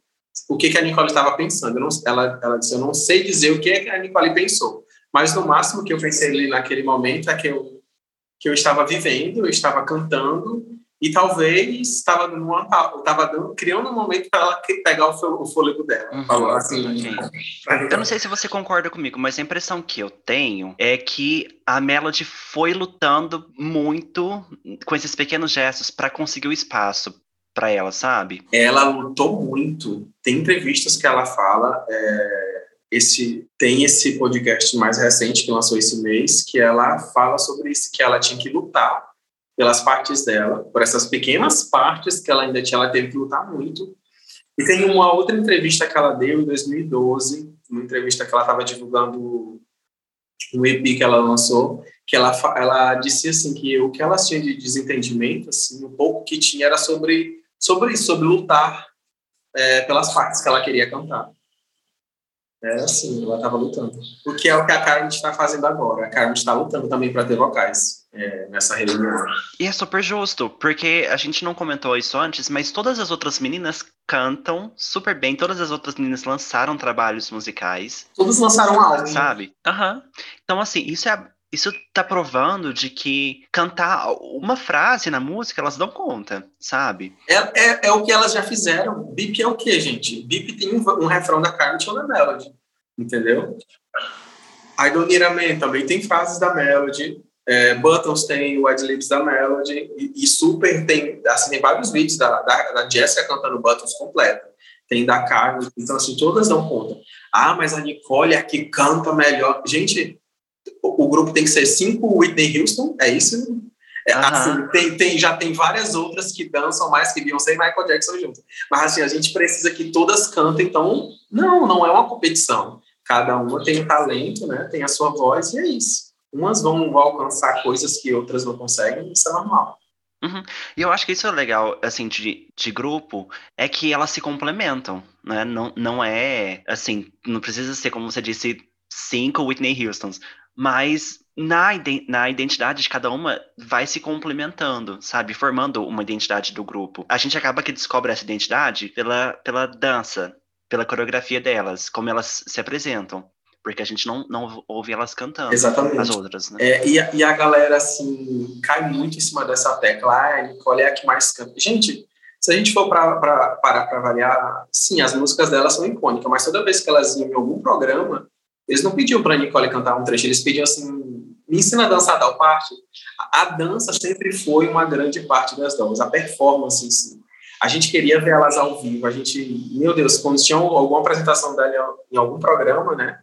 o que, que a Nicole estava pensando. Não, ela, ela disse, eu não sei dizer o que, é que a Nicole pensou. Mas no máximo que eu pensei ali naquele momento é que eu, que eu estava vivendo, eu estava cantando, e talvez estava numa estava criando um momento para ela pegar o fôlego dela. Uhum, assim, Eu não sei se você concorda comigo, mas a impressão que eu tenho é que a Melody foi lutando muito com esses pequenos gestos para conseguir o espaço para ela, sabe? Ela lutou muito. Tem entrevistas que ela fala. É, esse tem esse podcast mais recente que lançou esse mês que ela fala sobre isso que ela tinha que lutar pelas partes dela, por essas pequenas partes que ela ainda tinha, ela teve que lutar muito. E tem uma outra entrevista que ela deu em 2012, uma entrevista que ela estava divulgando um EP que ela lançou, que ela, ela disse assim que o que ela tinha de desentendimento, assim, o pouco que tinha era sobre sobre isso, sobre lutar é, pelas partes que ela queria cantar. É assim, ela estava lutando. O que é o que a Carmen está fazendo agora. A Carmen está lutando também para ter vocais é, nessa reunião. E é super justo, porque a gente não comentou isso antes, mas todas as outras meninas cantam super bem, todas as outras meninas lançaram trabalhos musicais. Todas lançaram álbum. Sabe? Aham. Uhum. Então, assim, isso é isso tá provando de que cantar uma frase na música elas dão conta, sabe? É, é, é o que elas já fizeram. Bip é o que, gente? Bip tem um, um refrão da Carmen da Melody, entendeu? I Don't Need a Man também tem frases da Melody. É, Buttons tem o Adlibs da Melody e, e, Super tem, assim, tem vários vídeos da, da, da Jessica cantando Buttons completa. Tem da Carmen, então assim, todas dão conta. Ah, mas a Nicole é a que canta melhor. Gente, o, o grupo tem que ser cinco Whitney Houston, é isso? É, assim, tem, tem, já tem várias outras que dançam mais que Beyoncé e Michael Jackson juntos. Mas assim, a gente precisa que todas cantem, então não, não é uma competição. Cada uma tem um talento, né? Tem a sua voz e é isso umas vão, alcançar coisas que outras não conseguem, isso é normal. Uhum. E eu acho que isso é legal, assim, de, de grupo, é que elas se complementam, né? Não, não é, assim, não precisa ser, como você disse, cinco Whitney Houstons, mas na, na identidade de cada uma vai se complementando, sabe? Formando uma identidade do grupo. A gente acaba que descobre essa identidade pela, pela dança, pela coreografia delas, como elas se apresentam porque a gente não, não ouve elas cantando. Exatamente. As outras, né? É, e, a, e a galera, assim, cai muito em cima dessa tecla. Ah, Nicole é a que mais canta. Gente, se a gente for para parar para avaliar, sim, as músicas dela são icônicas, mas toda vez que elas iam em algum programa, eles não pediam para Nicole cantar um trecho, eles pediam assim, me ensina a dançar tal parte. A, a dança sempre foi uma grande parte das danças, a performance em si. A gente queria ver elas ao vivo, a gente, meu Deus, quando tinha alguma apresentação dela em algum programa, né,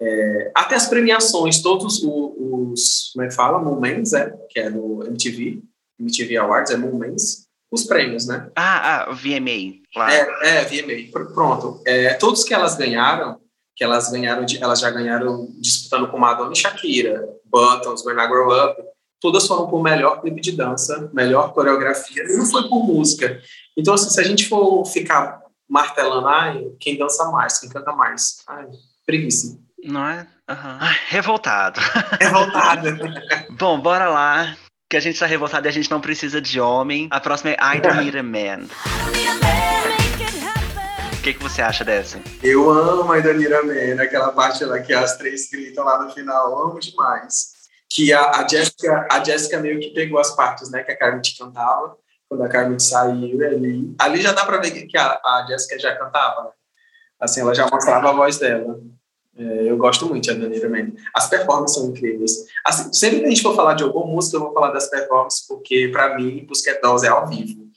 é, até as premiações, todos os, como é que fala, Moments, é, que é no MTV, MTV Awards, é Moments, os prêmios, né? Ah, ah VMA, claro. É, é VMA, pronto. É, todos que elas ganharam, que elas ganharam, de, elas já ganharam disputando com Madonna e Shakira, Buttons, When I Grow Up, todas foram por melhor clipe de dança, melhor coreografia, e não foi por música. Então, assim, se a gente for ficar martelando, ai, quem dança mais, quem canta mais, ai, preguiça. Não é? Uhum. Ai, revoltado. Revoltado. Bom, bora lá. Que a gente tá revoltado e a gente não precisa de homem. A próxima é I Don't Need a Man. O que, que você acha dessa? Eu amo I Don't Need a Man, aquela parte lá que as três gritam lá no final. Amo demais. Que a, a, Jessica, a Jessica meio que pegou as partes né, que a Carmen cantava. Quando a Carmen saiu ali. Ali já dá pra ver que a, a Jessica já cantava, né? Assim, ela já mostrava a voz dela. Eu gosto muito de Adanira Mendes. As performances são incríveis. Assim, sempre que a gente for falar de alguma música, eu vou falar das performances, porque, para mim, Dolls é ao vivo.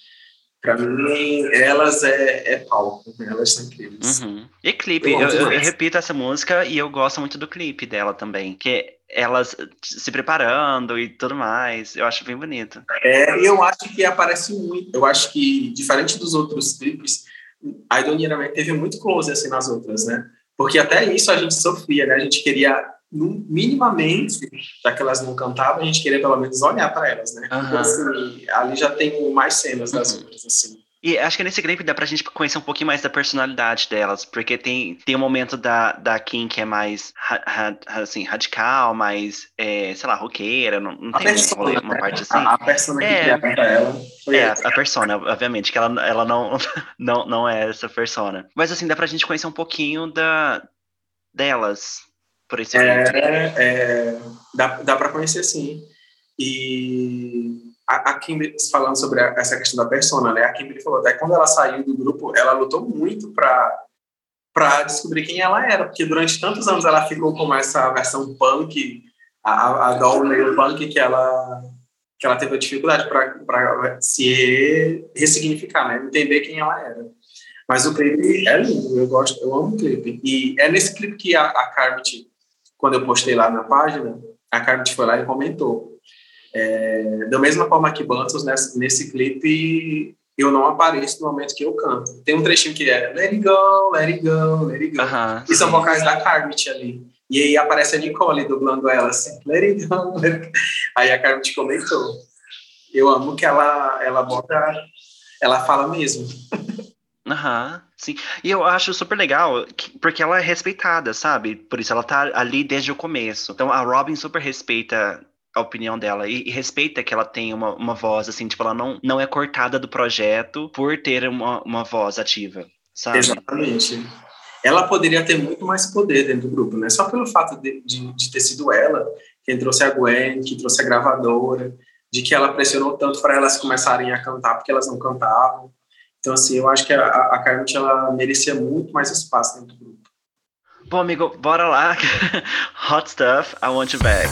Para mim, elas é, é palco. Elas são incríveis. Uhum. E clipe. Eu, eu, eu, repito essa música e eu gosto muito do clipe dela também. Que elas se preparando e tudo mais. Eu acho bem bonito. É, eu acho que aparece muito. Eu acho que, diferente dos outros clipes, a Idonira teve muito close assim nas outras, né? Porque até isso a gente sofria, né? A gente queria, minimamente, já que elas não cantavam, a gente queria pelo menos olhar para elas, né? Uhum. Então, assim, ali já tem mais cenas das uhum. outras, assim. E acho que nesse clipe dá pra gente conhecer um pouquinho mais da personalidade delas, porque tem, tem um momento da, da Kim que é mais assim, radical, mais, é, sei lá, roqueira, não, não tem persona, uma, uma né? parte assim. A, a persona é, que ela. É, a, a persona, obviamente, que ela, ela não, não, não é essa persona. Mas assim, dá pra gente conhecer um pouquinho da, delas, por esse é, é, dá, dá pra conhecer sim. E a, a Kimberly, falando sobre a, essa questão da persona, né? A Kimberly falou até quando ela saiu do grupo, ela lutou muito para para descobrir quem ela era, porque durante tantos anos ela ficou com essa versão punk, a, a doll meio punk que ela que ela teve dificuldade para se ressignificar, né? Entender quem ela era. Mas o clipe é lindo, eu gosto, eu amo o clipe. E é nesse clipe que a, a quando eu postei lá na página, a Carmit foi lá e comentou é, da mesma forma que Bantos, nesse, nesse clipe, eu não apareço no momento que eu canto. Tem um trechinho que é Let it go, let it go, let it go. e são vocais da Carmit ali. E aí aparece a Nicole dublando ela assim, let it go, let it go. Aí a Carmit comentou. Eu amo que ela, ela bota, ela fala mesmo. Aham, uhum, sim. E eu acho super legal, que, porque ela é respeitada, sabe? Por isso ela tá ali desde o começo. Então a Robin super respeita a opinião dela e, e, respeita que ela tem uma, uma voz, assim, tipo, ela não, não é cortada do projeto por ter uma, uma voz ativa, sabe? Exatamente. Ela poderia ter muito mais poder dentro do grupo, né? Só pelo fato de, de, de ter sido ela quem trouxe a Gwen, que trouxe a gravadora, de que ela pressionou tanto para elas começarem a cantar porque elas não cantavam. Então, assim, eu acho que a, a Carmit, ela merecia muito mais espaço dentro do grupo. Bom, amigo, bora lá. Hot stuff, I want you back.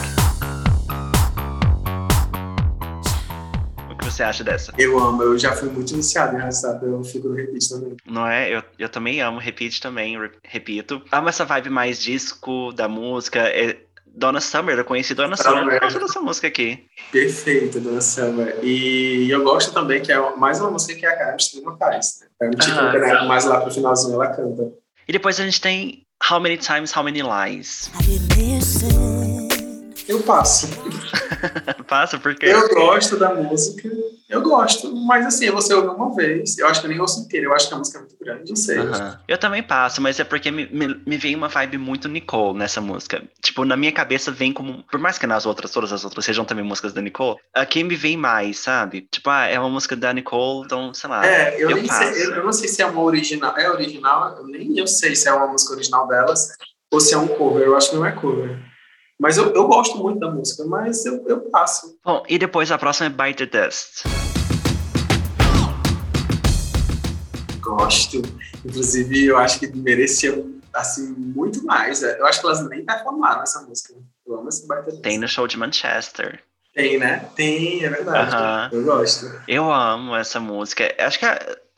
Você acha dessa? Eu amo, eu já fui muito iniciado em Arrastado, eu fico no repeat também. Não é? Eu, eu também amo repeat também, repito. Amo essa vibe mais disco da música. É, Donna Summer, eu conheci Donna Summer por causa dessa música aqui. Perfeito, Donna Summer. E eu gosto também que é mais uma música que a Carmen Strima faz. Né? A gente ah, canta mais lá pro finalzinho, ela canta. E depois a gente tem How Many Times, How Many Lies. Eu passo. Passa, porque. Eu gosto da música, eu gosto, mas assim, você ouve uma vez, eu acho que eu nem ouço inteira, eu acho que a música é muito grande, não sei. Uh -huh. Eu também passo, mas é porque me, me, me, vem uma vibe muito Nicole nessa música. Tipo, na minha cabeça vem como. Por mais que nas outras, todas as outras sejam também músicas da Nicole, aqui me vem mais, sabe? Tipo, ah, é uma música da Nicole, então, sei lá. É, eu, eu nem passo. sei, eu, eu, não sei se é uma original. É original, eu nem eu sei se é uma música original delas ou se é um cover, eu acho que não é cover. Mas eu, eu gosto muito da música, mas eu, eu passo. Bom, e depois a próxima é Bite the Dust. Gosto. Inclusive, eu acho que merecia assim, muito mais. Eu acho que elas nem performaram essa música. Eu amo esse Dust. Tem no show de Manchester. Tem, né? Tem, é verdade. Uh -huh. Eu gosto. Eu amo essa música. Acho que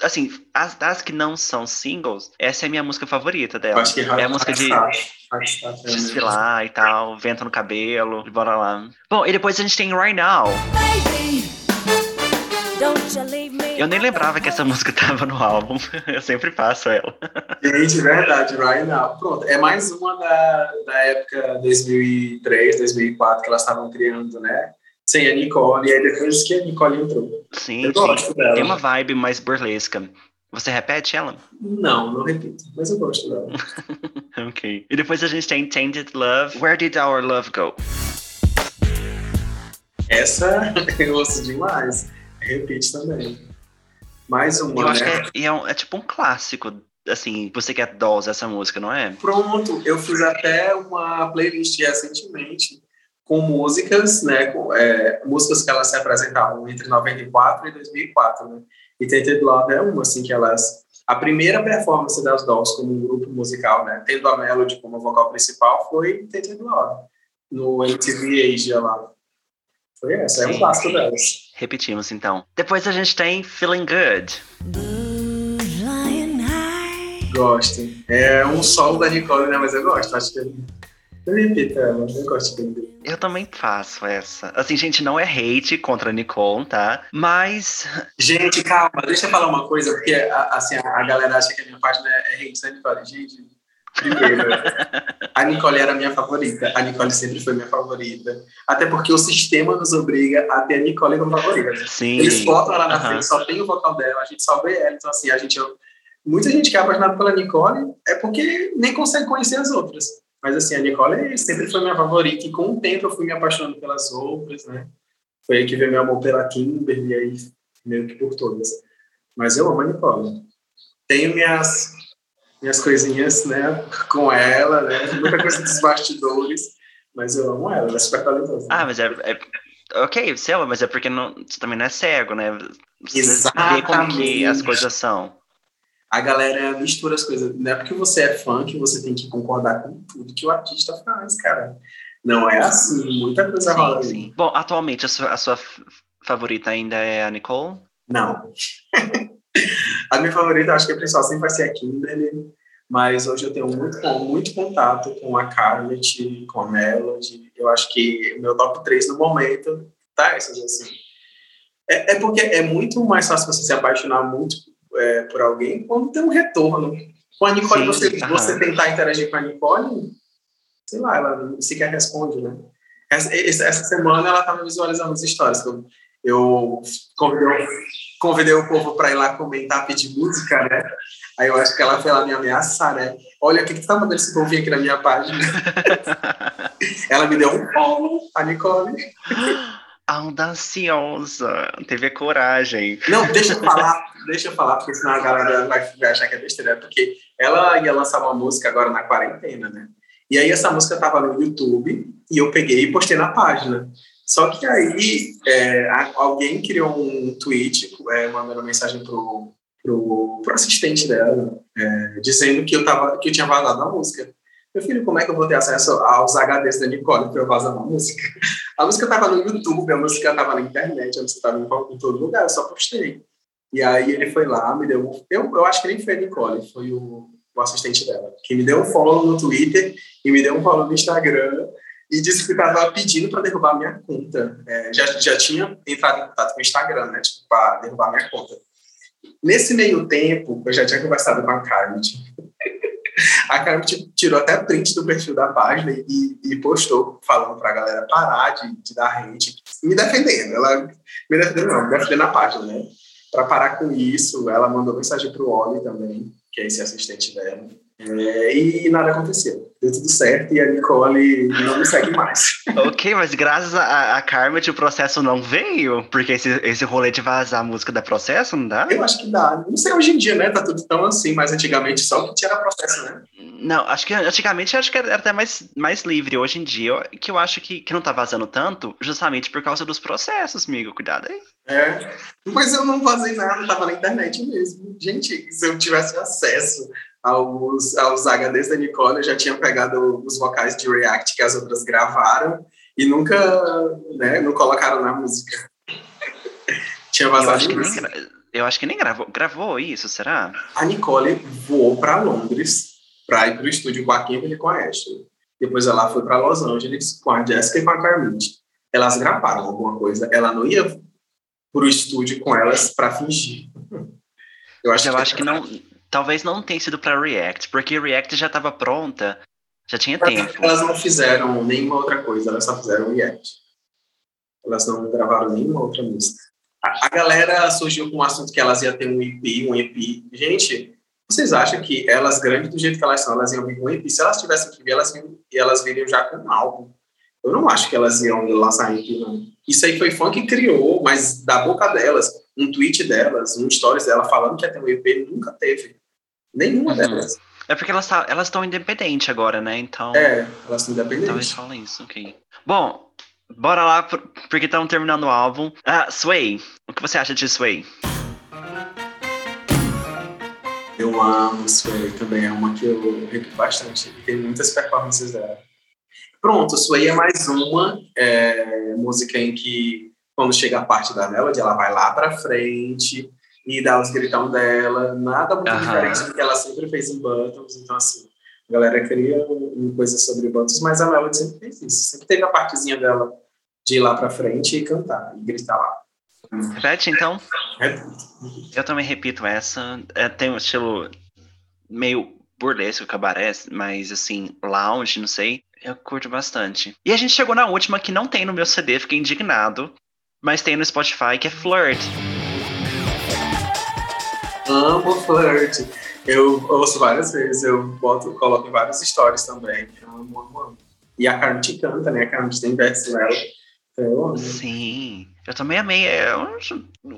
assim, as das que não são singles, essa é a minha música favorita dela. Acho que é a música de desfilar e tal, vento no cabelo, bora lá. Bom, e depois a gente tem Right Now. Eu nem lembrava que essa música tava no álbum. Eu sempre passo ela. Gente, verdade, Right Now. Pronto, é mais uma da, da época 2003, 2004 que elas estavam criando, né? sem a Nicole, e aí depois que a Nicole entrou. Sim, eu gosto dela. Tem uma vibe mais burlesca. Você repete ela? Não, não repito, mas eu gosto dela. ok. E depois a gente tem Tainted Love. Where Did Our Love Go? Essa eu ouço demais. Repite também. Mais uma, eu acho né? que é, é, um, é, tipo um clássico assim, você quer Dolls essa música, não é? Pronto, eu fiz até uma playlist recentemente com músicas, né, com, é, músicas que elas se apresentavam entre 94 e 2004, né? E Tainted Love é uma, assim, que elas... A primeira performance das Dolls como um grupo musical, né, tendo a Melody como vocal principal, foi Tainted Love, no MTV Asia lá. Foi essa, é um clássico delas. Repetimos, então. Depois a gente tem Feeling Good. Gosto. É um solo da Nicole, né, mas eu gosto, acho que... Eu repito ela, eu gosto de Eu também faço essa. Assim, gente, não é hate contra a Nicole, tá? Mas. Gente, calma, deixa eu falar uma coisa, porque assim, a galera acha que a minha página é hate da Nicole. Gente, primeiro, a Nicole era minha favorita. A Nicole sempre foi minha favorita. Até porque o sistema nos obriga a ter a Nicole como favorita. Sim. Eles botam ela na uhum. frente, só tem o vocal dela, a gente só vê ela. Então, assim, a gente. Muita gente que é apaixonada pela Nicole é porque nem consegue conhecer as outras. Mas, assim, a Nicole sempre foi minha favorita, e com o tempo eu fui me apaixonando pelas outras, né? Foi aí que veio meu amor pela Kimberly, e aí meio que por todas. Mas eu amo a Nicole. Tenho minhas, minhas coisinhas, né, com ela, né? Muita coisa dos bastidores, mas eu amo ela, ela é super talentosa. Ah, mas é, é... Ok, você ama, mas é porque não, você também não é cego, né? Você Exatamente. vê como que as coisas são a galera mistura as coisas. Não é porque você é fã que você tem que concordar com tudo que o artista faz, cara. Não é assim, muita coisa sim, rola sim. Bom, atualmente a sua, a sua favorita ainda é a Nicole? Não. a minha favorita, acho que a principal sempre vai ser a Kimberly, mas hoje eu tenho muito, muito contato com a Carlet, com a Melody. Eu acho que meu top 3 no momento tá essas assim. É, é porque é muito mais fácil você se apaixonar muito é, por alguém quando tem um retorno. Com a Nicole, Sim, você, você tentar interagir com a Nicole, sei lá, ela sequer responde, né? Essa, essa semana ela estava visualizando as histórias. Eu, eu convidei, convidei o povo para ir lá comentar, pedir música, né? Aí eu acho que ela foi lá me ameaçar, né? Olha, o que, que tu tá mandando esse povo aqui na minha página? ela me deu um follow, a Nicole. Audaciosa, teve coragem. Não, deixa eu falar, deixa eu falar, porque senão a galera vai, achar que é besteira, porque ela ia lançar uma música agora na quarentena, né? E aí essa música tava no YouTube e eu peguei e postei na página. Só que aí é, alguém criou um tweet é, mandando mensagem pro, pro, pro assistente dela, é, dizendo que eu, tava, que eu tinha vazado a música. Meu filho, como é que eu vou ter acesso aos HDs da Nicole para eu vazar uma música? A música estava no YouTube, a música estava na internet, a música estava em, todo lugar, eu só postei. E aí ele foi lá, me deu. Eu, eu acho que nem foi a Nicole, foi o, o assistente dela, que me deu um follow no Twitter e me deu um follow no Instagram e disse que estava pedindo para derrubar minha conta. É, já, já tinha entrado em contato com o Instagram, né? Tipo, para derrubar minha conta. Nesse meio tempo, eu já tinha conversado com a Carmen. A Carmen tirou até print do perfil da página e, e postou falando para a galera parar de, de dar hate, me defendendo. Ela me defendendo, não, me defendendo na página, né? Para parar com isso, ela mandou mensagem para o Oli também, que é esse assistente dela. É, e nada aconteceu. Deu tudo certo e a Nicole não me segue mais. ok, mas graças a, a Carmen o processo não veio? Porque esse, esse rolê de vazar a música dá processo, não dá? Eu acho que dá. Não sei hoje em dia, né? Tá tudo tão assim, mas antigamente só que tinha processo, né? Não, acho que antigamente acho que era até mais, mais livre. Hoje em dia, que eu acho que, que não tá vazando tanto, justamente por causa dos processos, amigo. Cuidado aí. É, mas eu não vazei nada, tava na internet mesmo. Gente, se eu tivesse acesso aos, aos HDs da Nicole, eu já tinha pegado os vocais de React que as outras gravaram e nunca, né, não colocaram na música. tinha vazado eu acho, nem, eu acho que nem gravou, gravou isso, será? A Nicole voou para Londres para ir para o estúdio com a Kimberly com a Ashley. Depois ela foi para Los Angeles com a Jessica e com a Carmine. Elas gravaram alguma coisa. Ela não ia para o estúdio com elas para fingir. Eu acho, eu que, acho que não Talvez não tenha sido para React, porque React já estava pronta, já tinha tempo. Elas não fizeram nenhuma outra coisa, elas só fizeram React. Elas não gravaram nenhuma outra música. A, a galera surgiu com o assunto que elas iam ter um EP, um EP. Gente, vocês acham que elas, grandes do jeito que elas são, elas iam vir com um EP? Se elas tivessem que vir, elas, vinham, elas viriam já com um álbum. Eu não acho que elas iam lançar EP, não. Isso aí foi fã que criou, mas da boca delas, um tweet delas, um stories dela falando que ia ter um EP, nunca teve. Nenhuma uhum. delas. É porque elas tá, elas estão independentes agora, né? Então. É, elas estão independentes. Talvez falem isso, ok. Bom, bora lá, porque estamos terminando o álbum. Ah, Sway, o que você acha de Sway? Eu amo Sway também, é uma que eu repito bastante. Tem muitas performances dela. Pronto, Sway é mais uma é, música em que, quando chega a parte da melody, ela vai lá pra frente e dá os gritão dela. Nada muito uh -huh. diferente do que ela sempre fez em Buttons. Então, assim, a galera queria uma coisa sobre Buttons, mas a melody sempre fez isso. Sempre teve a partezinha dela de ir lá pra frente e cantar, e gritar lá. Repete, então. Eu também repito essa. É, tem um estilo meio burlesco, cabaré, mas assim, lounge, não sei. Eu curto bastante. E a gente chegou na última que não tem no meu CD, fiquei indignado. Mas tem no Spotify, que é Flirt. Amo Flirt. Eu ouço várias vezes, eu boto, coloco em várias histórias também. Eu amo, amo, amo. E a Carmen canta, né? A Carmen tem verso nela. Então, Sim. Eu também amei. É um,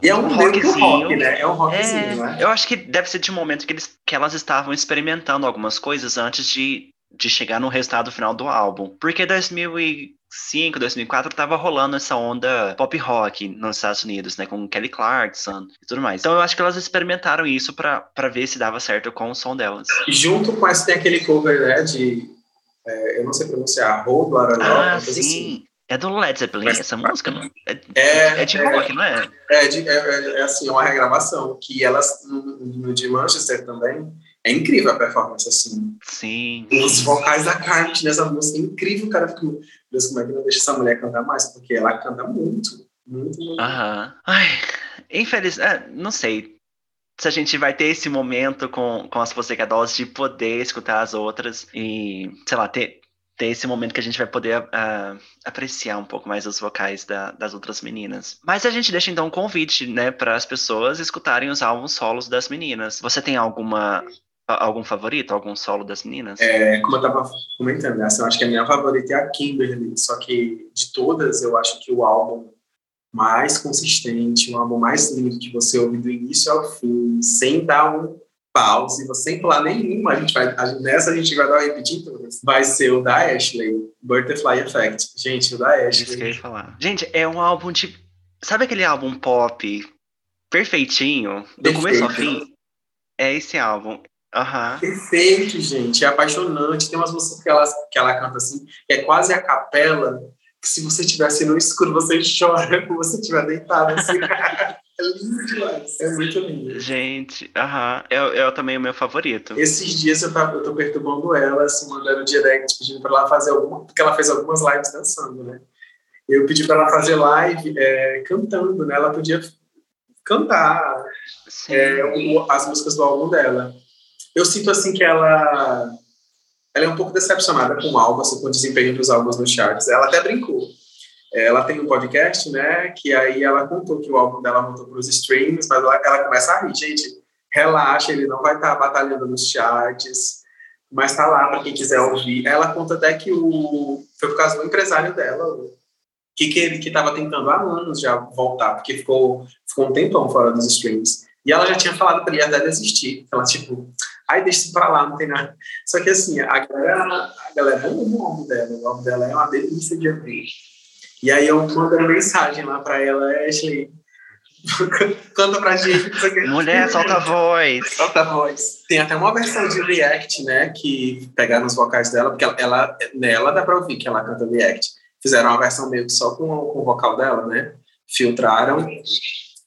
e é um, um rockzinho. Rock, né? É um rockzinho, é, né? Eu acho que deve ser de um momento que, eles, que elas estavam experimentando algumas coisas antes de, de chegar no resultado final do álbum. Porque 2005, 2004 tava rolando essa onda pop rock nos Estados Unidos, né? Com Kelly Clarkson e tudo mais. Então eu acho que elas experimentaram isso para ver se dava certo com o som delas. Junto com essa tem aquele cover, né? De. É, eu não sei pronunciar, Hold Ah, sim. Assim. É do Led Zeppelin Mas, essa música, não? É, é, é de rock, é, não é? É, de, é, é, é, assim, uma regravação, que elas, no, no, de Manchester também, é incrível a performance, assim. Sim. Os vocais da Carmen nessa música, é incrível, cara. Fico, Deus, como é que não deixa essa mulher cantar mais? Porque ela canta muito, muito, muito. Aham. Ai, infeliz... É, não sei se a gente vai ter esse momento com, com as Pussycat de poder escutar as outras e, sei lá, ter, ter esse momento que a gente vai poder uh, apreciar um pouco mais os vocais da, das outras meninas. Mas a gente deixa então um convite, né, para as pessoas escutarem os álbuns solos das meninas. Você tem alguma algum favorito, algum solo das meninas? É, como eu estava comentando, né, assim, eu acho que a minha favorita é a Kimberly, só que de todas eu acho que o álbum mais consistente, o álbum mais lindo que você ouve do início ao fim, sem dar um pause, sem pular nenhuma, a gente vai, a, nessa a gente vai dar uma repetir todas. Vai ser o da Ashley, Butterfly Effect. Gente, o da Ashley. Isso que eu ia falar. Gente, é um álbum de. Sabe aquele álbum pop perfeitinho, do Perfeito. começo ao fim? É esse álbum. Uhum. Perfeito, gente. É apaixonante. Tem umas músicas que ela, que ela canta assim, que é quase a capela, que se você estivesse no escuro, você chora você estiver deitado assim. É lindo demais. É muito lindo. Gente, aham. Uh -huh. é, é também o meu favorito. Esses dias eu, tava, eu tô perturbando ela, assim, mandando direct, pedindo pra ela fazer alguma. Porque ela fez algumas lives dançando, né? Eu pedi pra ela fazer live é, cantando, né? Ela podia cantar é, o, as músicas do álbum dela. Eu sinto, assim, que ela. Ela é um pouco decepcionada com o álbum, assim, com o desempenho dos álbuns nos charts. Ela até brincou ela tem um podcast, né? Que aí ela contou que o álbum dela voltou para os streams, mas ela, ela, começa a rir, gente. Relaxa, ele não vai estar tá batalhando nos charts, mas está lá para quem quiser ouvir. Ela conta até que o foi por causa do empresário dela, que que ele que estava tentando há anos já voltar, porque ficou ficou um tempão fora dos streams. E ela já tinha falado para ele até desistir. Ela tipo, ai deixa isso para lá, não tem nada. Só que assim, a galera, a galera ama o álbum dela. O álbum dela é uma delícia de ouvir. E aí eu mando mensagem lá para ela, Ashley, canta pra gente. Mulher, solta a voz. Solta a voz. Tem até uma versão de React, né, que pegaram os vocais dela, porque ela, ela nela dá pra ouvir que ela canta React. Fizeram uma versão meio que só com, com o vocal dela, né? Filtraram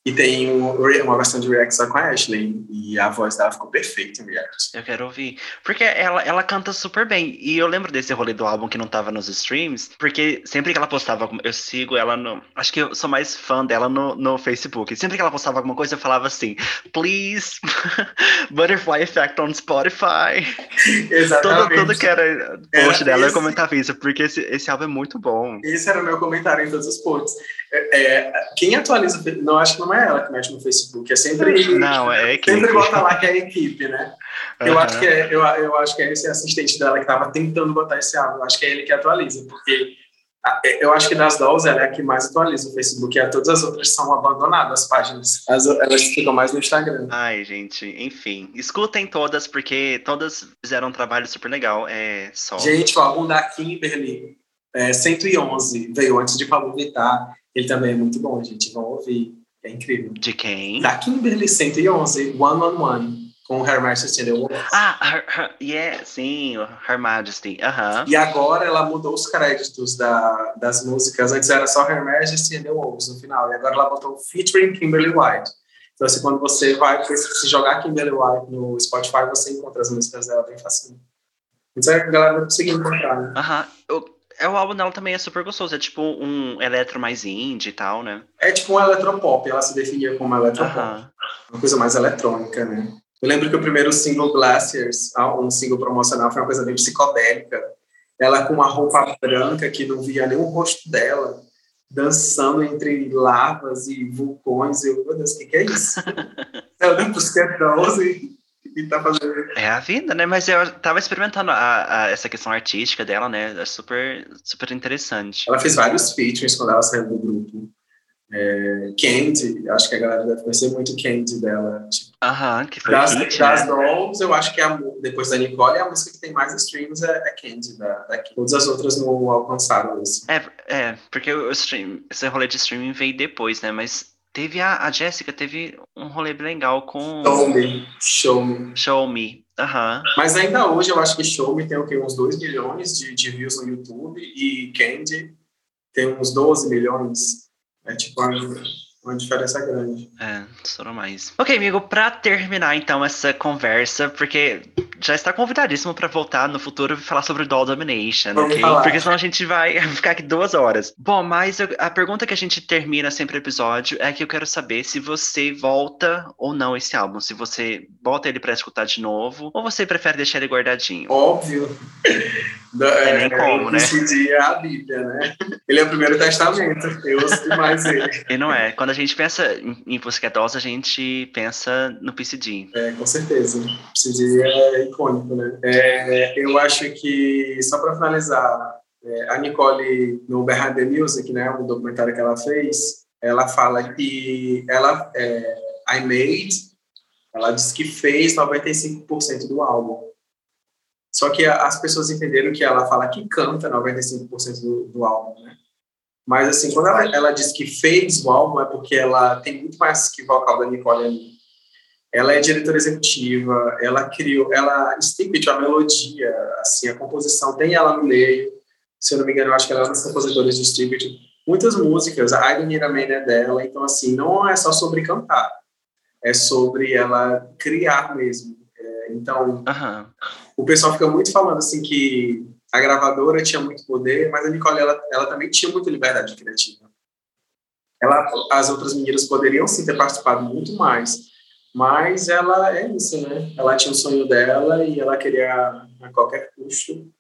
e tem uma versão de React só com a Ashley. E a voz dela ficou perfeita em React. Eu quero ouvir. Porque ela, ela canta super bem. E eu lembro desse rolê do álbum que não tava nos streams. Porque sempre que ela postava. Eu sigo ela no. Acho que eu sou mais fã dela no, no Facebook. Sempre que ela postava alguma coisa, eu falava assim: Please, Butterfly Effect on Spotify. Exatamente. Tudo, tudo que era post era dela, esse... eu comentava isso. Porque esse, esse álbum é muito bom. Esse era o meu comentário em todos os posts. É, é, quem atualiza. Não, acho que não é ela que mexe no Facebook, é sempre. Não, é equipe. Sempre bota lá que é a equipe, né? Eu, uhum. acho que é, eu, eu acho que é esse assistente dela que estava tentando botar esse álbum. Eu acho que é ele que atualiza, porque é, eu acho que das dolls ela é a que mais atualiza o Facebook, e todas as outras são abandonadas, as páginas. As, elas ficam mais no Instagram. Ai, gente, enfim. Escutem todas, porque todas fizeram um trabalho super legal. É só. Gente, o álbum da Kimberly é, 111 veio antes de Pablo Vittar. Ele também é muito bom, gente. Vão ouvir. É incrível. De quem? Da Kimberly 111, One on One, com Her Majesty the World. Ah, her, her, yeah, sim, Her Majesty. Aham. E agora ela mudou os créditos da, das músicas. Antes era só Her Majesty and the Wolves no final. E agora ela botou featuring Kimberly White. Então, assim, quando você vai se jogar Kimberly White no Spotify, você encontra as músicas dela bem facilmente. Então, a galera vai conseguir encontrar, né? Aham. Eu- é, o álbum dela também é super gostoso. É tipo um eletro mais indie e tal, né? É tipo um eletropop. Ela se definia como eletropop. Uh -huh. Uma coisa mais eletrônica, né? Eu lembro que o primeiro single Glaciers, um single promocional, foi uma coisa bem psicodélica. Ela com uma roupa branca que não via nem o rosto dela, dançando entre lavas e vulcões. Eu, meu Deus, o que, que é isso? Ela não busca 12 tentar fazer. É a vida, né? Mas eu tava experimentando a, a, essa questão artística dela, né? É super, super interessante. Ela fez vários features quando ela saiu do grupo. É, Candy, acho que a galera deve conhecer muito Candy dela. Tipo, Aham, que foi Das, hit, das né? Eu acho que a, depois da Nicole, a música que tem mais streams é, é Candy, da, da Todas as outras não alcançaram isso. É, é porque o stream, esse rolê de streaming veio depois, né? Mas teve a, a Jéssica, teve um rolê bem legal com Show Me, Show Me. Show Me. Aham. Mas ainda hoje eu acho que Show Me tem o quê? uns 2 milhões de, de views no YouTube e Candy tem uns 12 milhões. É tipo uma diferença grande. É, estourou mais. Ok, amigo, pra terminar então essa conversa, porque já está convidadíssimo pra voltar no futuro e falar sobre Doll Domination, Vamos ok? falar. Porque senão a gente vai ficar aqui duas horas. Bom, mas eu- a pergunta que a gente termina sempre o episódio é que eu quero saber se você volta ou não esse álbum. Se você volta ele pra escutar de novo, ou você prefere deixar ele guardadinho. Óbvio. Da, Tem nem como, né? É a Bíblia, né? Ele é o primeiro testamento. Eu ouço demais ele. E não é. Quando a gente pensa em, em a gente pensa no PCD. É, com certeza. Esse dia é icônico, né? É, eu acho que, só para finalizar, é, a Nicole, no Behind the Music, né, o documentário que ela fez, ela fala que ela, é, I Made, ela diz que fez 95% do álbum. Só que a- as pessoas entenderam que ela fala que canta 95% do, do álbum, né? Mas, assim, quando ela, ela diz que fez o álbum, é porque ela tem muito mais que vocal da Nicole ali. Ela é diretora executiva, ela criou, ela stipulou a melodia, assim, a composição tem ela no meio. Se eu não me engano, eu acho que ela é uma das compositoras de Stipulate. Muitas músicas, a I Don't Need a Man é dela, então, assim, não é só sobre cantar, é sobre ela criar mesmo. Então, Aham. o pessoal fica muito falando assim que a gravadora tinha muito poder, mas a Nicole ela, ela também tinha muita liberdade criativa. Ela, as outras meninas poderiam sim ter participado muito mais, mas ela é isso, né? Ela tinha o sonho dela e ela queria a qualquer custo.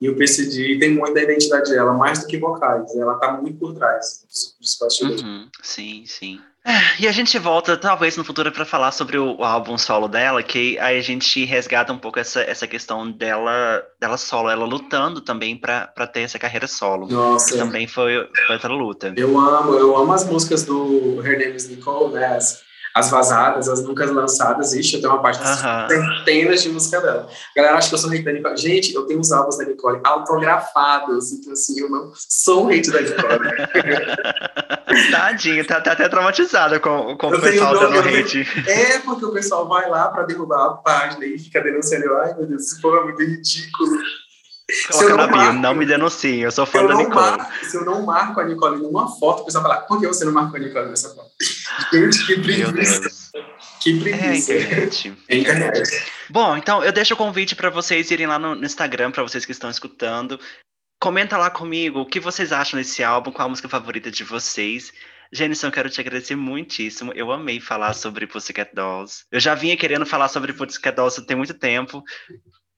E o PCD tem muito da identidade dela, mais do que vocais. Ela tá muito por trás dos, dos bastidores. Uhum, sim, sim. É, e a gente volta, talvez, no futuro para falar sobre o, o álbum solo dela, que aí a gente resgata um pouco essa, essa questão dela, dela solo, ela lutando também para ter essa carreira solo. Nossa, Que também foi, foi outra luta. Eu amo, eu amo as músicas do Her Name is Nicole, né? As, as vazadas, as nunca lançadas. Ixi, eu tenho uma parte de centenas de música dela. A galera acha que eu sou hate da Nicole. Gente, eu tenho os álbuns da Nicole autografados. Então, assim, eu não sou hate da Nicole. Tadinho, tá, tá até traumatizada com, com o Eu pessoal dando hate. é porque o pessoal vai lá pra derrubar a página e fica denunciando. Ai, meu Deus, esse povo é muito ridículo. Coloca na não bio, não me denuncie, eu sou fã eu, da Nicole. marco, se eu não marco a Nicole numa foto, o pessoal fala, por que você não marcou a Nicole nessa foto? Gente, que preguiça. Que É, preguiça. internet. É internet. Bom, então eu deixo o convite para vocês irem lá no, no Instagram, para vocês que estão escutando. Comenta lá comigo o que vocês acham desse álbum, qual a música favorita de vocês. Jenison, eu quero te agradecer muitíssimo. Eu amei falar sobre Pussycat Dolls. Eu já vinha querendo falar sobre Pussycat Dolls tem muito tempo.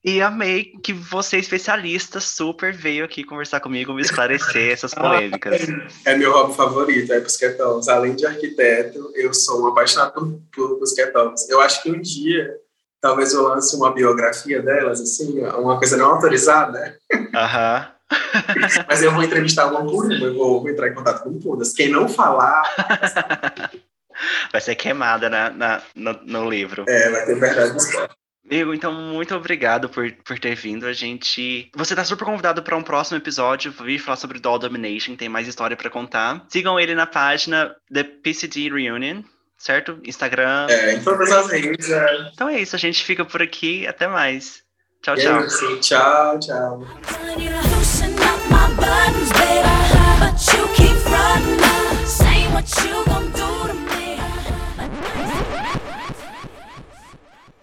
E amei que você, especialista, super veio aqui conversar comigo, me esclarecer essas polêmicas. É meu hobby favorito, é busquetons. Além de arquiteto, eu sou um apaixonado por, busquetons. Eu acho que um dia, talvez eu lance uma biografia delas, assim, uma coisa não autorizada, Aham. mas eu vou entrevistar uma por uma, eu vou, entrar em contato com todas. Quem não falar, Vai ser queimada na, na- no, no livro. é, vai ter verdade esporte. Amigo, então muito obrigado por, por ter vindo. A gente. Você tá super convidado para um próximo episódio. Vir falar sobre Doll Domination, tem mais história para contar. Sigam ele na página The PCD Reunion, certo? Instagram. É, em todas as redes. Então é isso, a gente fica por aqui. Até mais. Tchau, é tchau. É isso, tchau, tchau. But you keep running, what you gonna